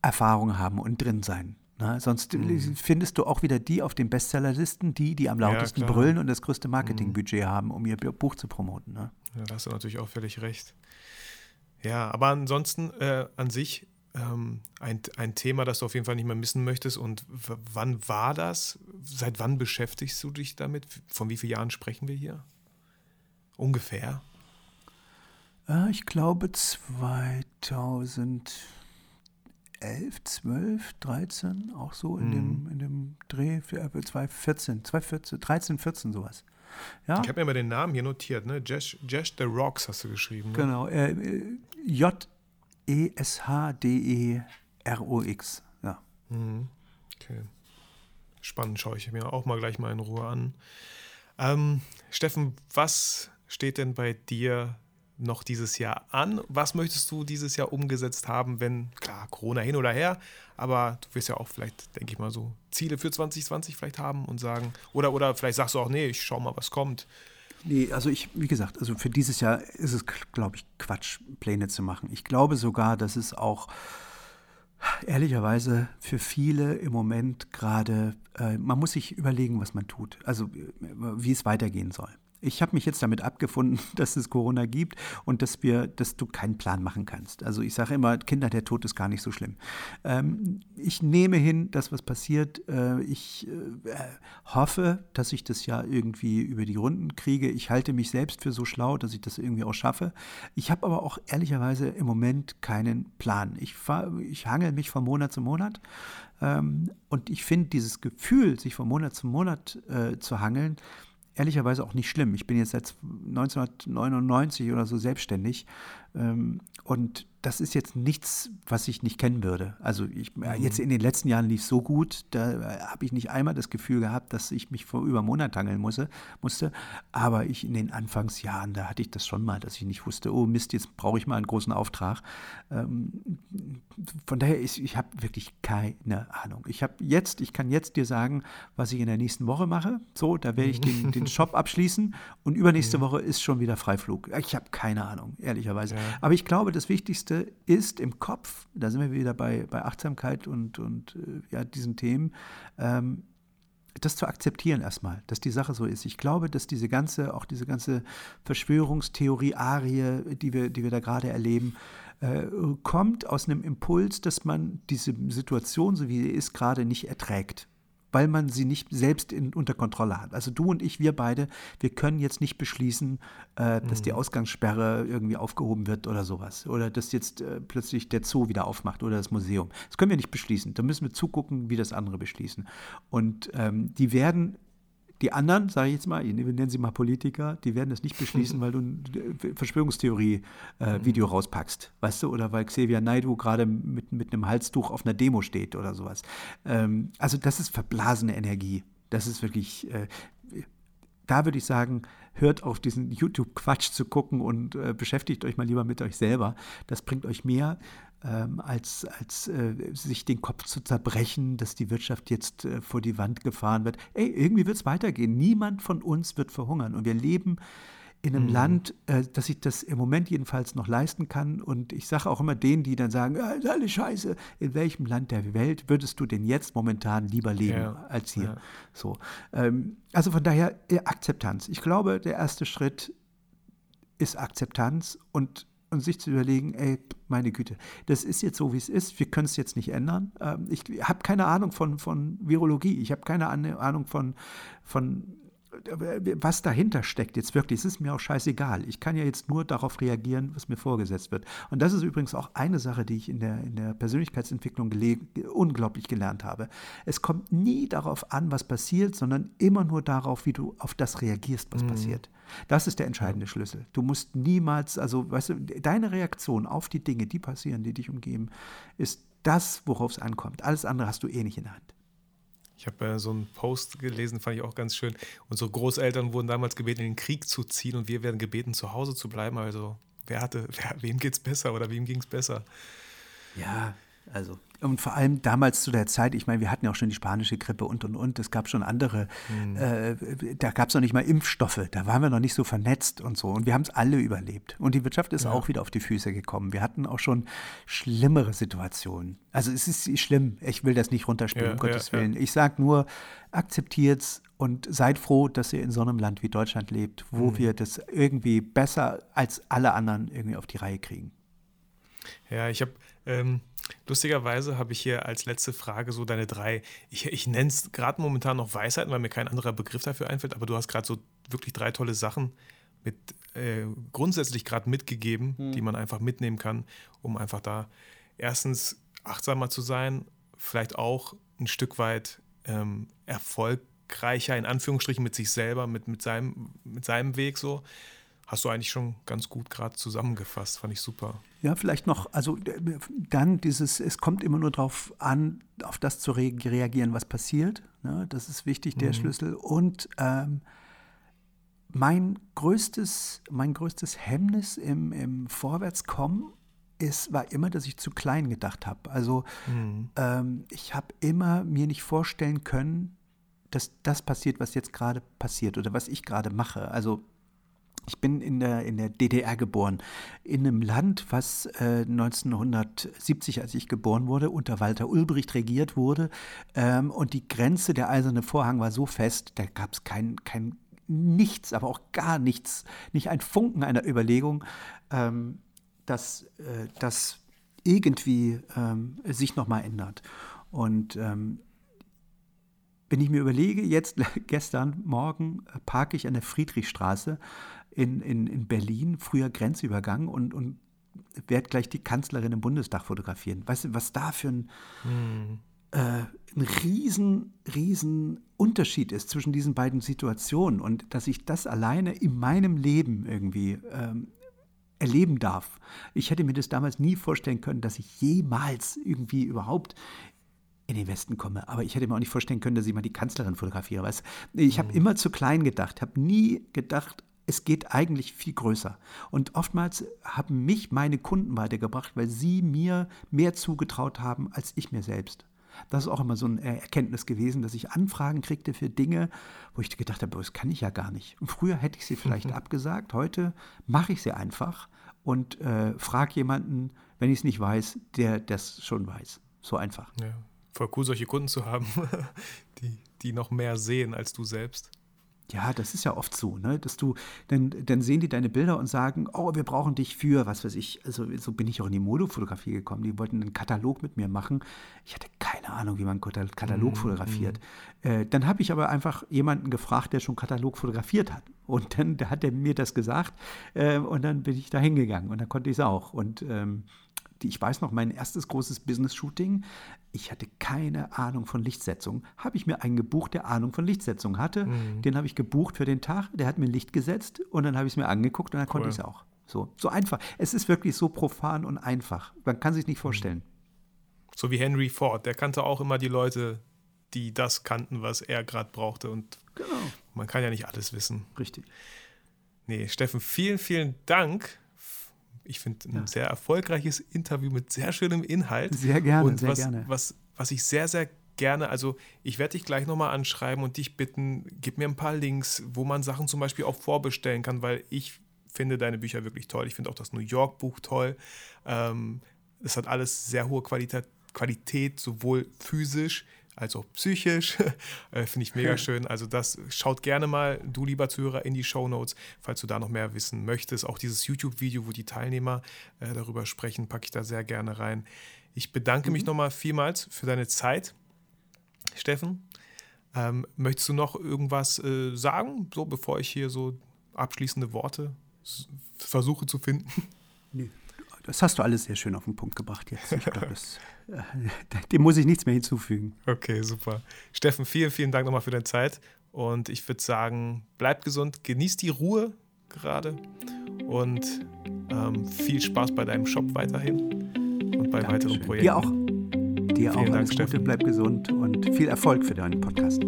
Erfahrung haben und drin sein. Ne? Sonst mm. findest du auch wieder die auf den Bestsellerlisten, die, die am lautesten ja, brüllen und das größte Marketingbudget haben, um ihr Buch zu promoten. Ne? Ja, da hast du natürlich auch völlig recht. Ja, aber ansonsten äh, an sich ähm, ein, ein Thema, das du auf jeden Fall nicht mehr missen möchtest. Und wann war das? Seit wann beschäftigst du dich damit? Von wie vielen Jahren sprechen wir hier? Ungefähr? Äh, ich glaube 2011, 12, 13, auch so in, mhm. dem, in dem Dreh, 2014, 2014, 13, 14 sowas. Ja? Ich habe mir mal den Namen hier notiert, ne? Jesh, Jesh the Rocks hast du geschrieben. Ne? Genau, äh, J-E-S-H-D-E-R-O-X, ja. Mhm. Okay. Spannend, schaue ich mir auch mal gleich mal in Ruhe an. Ähm, Steffen, was steht denn bei dir noch dieses Jahr an? Was möchtest du dieses Jahr umgesetzt haben, wenn, klar, Corona hin oder her, aber du wirst ja auch vielleicht, denke ich mal, so Ziele für 2020 vielleicht haben und sagen, oder, oder vielleicht sagst du auch, nee, ich schau mal, was kommt. Nee, also ich, wie gesagt, also für dieses Jahr ist es, glaube ich, Quatsch, Pläne zu machen. Ich glaube sogar, dass es auch ehrlicherweise für viele im Moment gerade, äh, man muss sich überlegen, was man tut, also äh, wie es weitergehen soll. Ich habe mich jetzt damit abgefunden, dass es Corona gibt und dass wir, dass du keinen Plan machen kannst. Also ich sage immer, Kinder, der Tod ist gar nicht so schlimm. Ähm, ich nehme hin, dass was passiert. Äh, ich äh, hoffe, dass ich das ja irgendwie über die Runden kriege. Ich halte mich selbst für so schlau, dass ich das irgendwie auch schaffe. Ich habe aber auch ehrlicherweise im Moment keinen Plan. Ich, ich hangel mich von Monat zu Monat. Ähm, und ich finde dieses Gefühl, sich von Monat zu Monat äh, zu hangeln, ehrlicherweise auch nicht schlimm. Ich bin jetzt seit 1999 oder so selbstständig und das ist jetzt nichts, was ich nicht kennen würde. Also ich, mhm. jetzt in den letzten Jahren lief es so gut, da äh, habe ich nicht einmal das Gefühl gehabt, dass ich mich vor über Monat hangeln musste, musste. Aber ich in den Anfangsjahren, da hatte ich das schon mal, dass ich nicht wusste, oh Mist, jetzt brauche ich mal einen großen Auftrag. Ähm, von daher, ist, ich habe wirklich keine Ahnung. Ich habe jetzt, ich kann jetzt dir sagen, was ich in der nächsten Woche mache. So, da werde ich den, den Shop abschließen und übernächste. Woche ist schon wieder Freiflug. Ich habe keine Ahnung, ehrlicherweise. Aber ich glaube, das Wichtigste Wichtigste ist im Kopf, da sind wir wieder bei, bei Achtsamkeit und, und äh, ja, diesen Themen, ähm, das zu akzeptieren erstmal, dass die Sache so ist. Ich glaube, dass diese ganze, auch diese ganze Verschwörungstheorie-Arie, die wir, die wir da gerade erleben, äh, kommt aus einem Impuls, dass man diese Situation, so wie sie ist, gerade nicht erträgt weil man sie nicht selbst in, unter Kontrolle hat. Also du und ich, wir beide, wir können jetzt nicht beschließen, äh, dass mhm. die Ausgangssperre irgendwie aufgehoben wird oder sowas. Oder dass jetzt äh, plötzlich der Zoo wieder aufmacht oder das Museum. Das können wir nicht beschließen. Da müssen wir zugucken, wie das andere beschließen. Und ähm, die werden die anderen, sage ich jetzt mal, wir nennen sie mal Politiker, die werden das nicht beschließen, weil du ein Verschwörungstheorie-Video äh, mhm. rauspackst, weißt du, oder weil Xavier Naidu gerade mit, mit einem Halstuch auf einer Demo steht oder sowas. Ähm, also das ist verblasene Energie. Das ist wirklich, äh, da würde ich sagen, hört auf diesen YouTube-Quatsch zu gucken und äh, beschäftigt euch mal lieber mit euch selber. Das bringt euch mehr ähm, als, als äh, sich den Kopf zu zerbrechen, dass die Wirtschaft jetzt äh, vor die Wand gefahren wird. Ey, irgendwie wird es weitergehen. Niemand von uns wird verhungern. Und wir leben in einem mhm. Land, äh, dass ich das im Moment jedenfalls noch leisten kann. Und ich sage auch immer denen, die dann sagen, ja, ist alles scheiße, in welchem Land der Welt würdest du denn jetzt momentan lieber leben ja. als hier? Ja. So. Ähm, also von daher äh, Akzeptanz. Ich glaube, der erste Schritt ist Akzeptanz und und sich zu überlegen, ey, meine Güte, das ist jetzt so, wie es ist, wir können es jetzt nicht ändern. Ähm, ich habe keine Ahnung von, von Virologie, ich habe keine Ahnung von, von was dahinter steckt jetzt wirklich, es ist mir auch scheißegal. Ich kann ja jetzt nur darauf reagieren, was mir vorgesetzt wird. Und das ist übrigens auch eine Sache, die ich in der, in der Persönlichkeitsentwicklung unglaublich gelernt habe. Es kommt nie darauf an, was passiert, sondern immer nur darauf, wie du auf das reagierst, was mhm. passiert. Das ist der entscheidende Schlüssel. Du musst niemals, also weißt du, deine Reaktion auf die Dinge, die passieren, die dich umgeben, ist das, worauf es ankommt. Alles andere hast du eh nicht in der Hand. Ich habe äh, so einen Post gelesen, fand ich auch ganz schön. Unsere Großeltern wurden damals gebeten, in den Krieg zu ziehen und wir werden gebeten, zu Hause zu bleiben. Also, wer hatte, wer, wem es besser oder wem ging es besser? Ja, also und vor allem damals zu der Zeit, ich meine, wir hatten ja auch schon die spanische Grippe und und und. Es gab schon andere, mhm. äh, da gab es noch nicht mal Impfstoffe, da waren wir noch nicht so vernetzt und so. Und wir haben es alle überlebt. Und die Wirtschaft ist ja. auch wieder auf die Füße gekommen. Wir hatten auch schon schlimmere Situationen. Also es ist schlimm, ich will das nicht runterspielen, ja, um Gottes ja, Willen. Ich sage nur, akzeptiert es und seid froh, dass ihr in so einem Land wie Deutschland lebt, wo mhm. wir das irgendwie besser als alle anderen irgendwie auf die Reihe kriegen. Ja, ich habe ähm, lustigerweise habe ich hier als letzte Frage so deine drei, ich, ich nenne es gerade momentan noch Weisheiten, weil mir kein anderer Begriff dafür einfällt, aber du hast gerade so wirklich drei tolle Sachen mit äh, grundsätzlich gerade mitgegeben, mhm. die man einfach mitnehmen kann, um einfach da erstens achtsamer zu sein, vielleicht auch ein Stück weit ähm, erfolgreicher, in Anführungsstrichen, mit sich selber, mit, mit, seinem, mit seinem Weg so. Hast du eigentlich schon ganz gut gerade zusammengefasst, fand ich super. Ja, vielleicht noch, also dann dieses, es kommt immer nur darauf an, auf das zu re reagieren, was passiert. Ne? Das ist wichtig, der mhm. Schlüssel. Und ähm, mein größtes, mein größtes Hemmnis im, im Vorwärtskommen ist, war immer, dass ich zu klein gedacht habe. Also mhm. ähm, ich habe immer mir nicht vorstellen können, dass das passiert, was jetzt gerade passiert oder was ich gerade mache. Also ich bin in der, in der DDR geboren, in einem Land, was äh, 1970, als ich geboren wurde, unter Walter Ulbricht regiert wurde. Ähm, und die Grenze, der eiserne Vorhang war so fest, da gab es kein, kein nichts, aber auch gar nichts, nicht ein Funken einer Überlegung, ähm, dass äh, das irgendwie ähm, sich nochmal ändert. Und ähm, wenn ich mir überlege, jetzt gestern Morgen äh, parke ich an der Friedrichstraße in, in, in Berlin, früher Grenzübergang und, und werde gleich die Kanzlerin im Bundestag fotografieren. Weißt du, was da für ein, hm. äh, ein riesen, riesen Unterschied ist zwischen diesen beiden Situationen und dass ich das alleine in meinem Leben irgendwie ähm, erleben darf. Ich hätte mir das damals nie vorstellen können, dass ich jemals irgendwie überhaupt in den Westen komme. Aber ich hätte mir auch nicht vorstellen können, dass ich mal die Kanzlerin fotografiere. Weißt? Ich habe mhm. immer zu klein gedacht, habe nie gedacht, es geht eigentlich viel größer. Und oftmals haben mich meine Kunden weitergebracht, weil sie mir mehr zugetraut haben als ich mir selbst. Das ist auch immer so eine Erkenntnis gewesen, dass ich Anfragen kriegte für Dinge, wo ich gedacht habe, das kann ich ja gar nicht. Und früher hätte ich sie vielleicht mhm. abgesagt, heute mache ich sie einfach und äh, frage jemanden, wenn ich es nicht weiß, der das schon weiß. So einfach. Ja, voll cool, solche Kunden zu haben, die, die noch mehr sehen als du selbst. Ja, das ist ja oft so, ne? dass du, dann, dann sehen die deine Bilder und sagen, oh, wir brauchen dich für, was weiß ich, also so bin ich auch in die Modefotografie gekommen, die wollten einen Katalog mit mir machen. Ich hatte keine Ahnung, wie man einen Katalog mm, fotografiert. Mm. Äh, dann habe ich aber einfach jemanden gefragt, der schon Katalog fotografiert hat. Und dann hat er mir das gesagt äh, und dann bin ich da hingegangen und dann konnte ich es auch. Und ähm, ich weiß noch, mein erstes großes Business-Shooting, ich hatte keine Ahnung von Lichtsetzung. Habe ich mir einen gebucht, der Ahnung von Lichtsetzung hatte. Mhm. Den habe ich gebucht für den Tag, der hat mir Licht gesetzt und dann habe ich es mir angeguckt und dann cool. konnte ich es auch. So, so einfach. Es ist wirklich so profan und einfach. Man kann sich nicht vorstellen. So wie Henry Ford, der kannte auch immer die Leute, die das kannten, was er gerade brauchte. Und genau. man kann ja nicht alles wissen. Richtig. Nee, Steffen, vielen, vielen Dank ich finde, ein ja. sehr erfolgreiches Interview mit sehr schönem Inhalt. Sehr gerne, und sehr was, gerne. Was, was ich sehr, sehr gerne, also ich werde dich gleich nochmal anschreiben und dich bitten, gib mir ein paar Links, wo man Sachen zum Beispiel auch vorbestellen kann, weil ich finde deine Bücher wirklich toll. Ich finde auch das New York Buch toll. Ähm, es hat alles sehr hohe Qualität, Qualität sowohl physisch als auch psychisch. äh, Finde ich mega schön. Also das schaut gerne mal, du lieber Zuhörer, in die Show Notes, falls du da noch mehr wissen möchtest. Auch dieses YouTube-Video, wo die Teilnehmer äh, darüber sprechen, packe ich da sehr gerne rein. Ich bedanke mhm. mich nochmal vielmals für deine Zeit, Steffen. Ähm, möchtest du noch irgendwas äh, sagen, so bevor ich hier so abschließende Worte versuche zu finden? Das hast du alles sehr schön auf den Punkt gebracht jetzt. Ich glaube, äh, dem muss ich nichts mehr hinzufügen. Okay, super. Steffen, vielen, vielen Dank nochmal für deine Zeit. Und ich würde sagen, bleib gesund, genieß die Ruhe gerade und ähm, viel Spaß bei deinem Shop weiterhin und bei Dankeschön. weiteren Projekten. Dir auch. Dir vielen auch Dank, alles Gute, bleib gesund und viel Erfolg für deinen Podcast.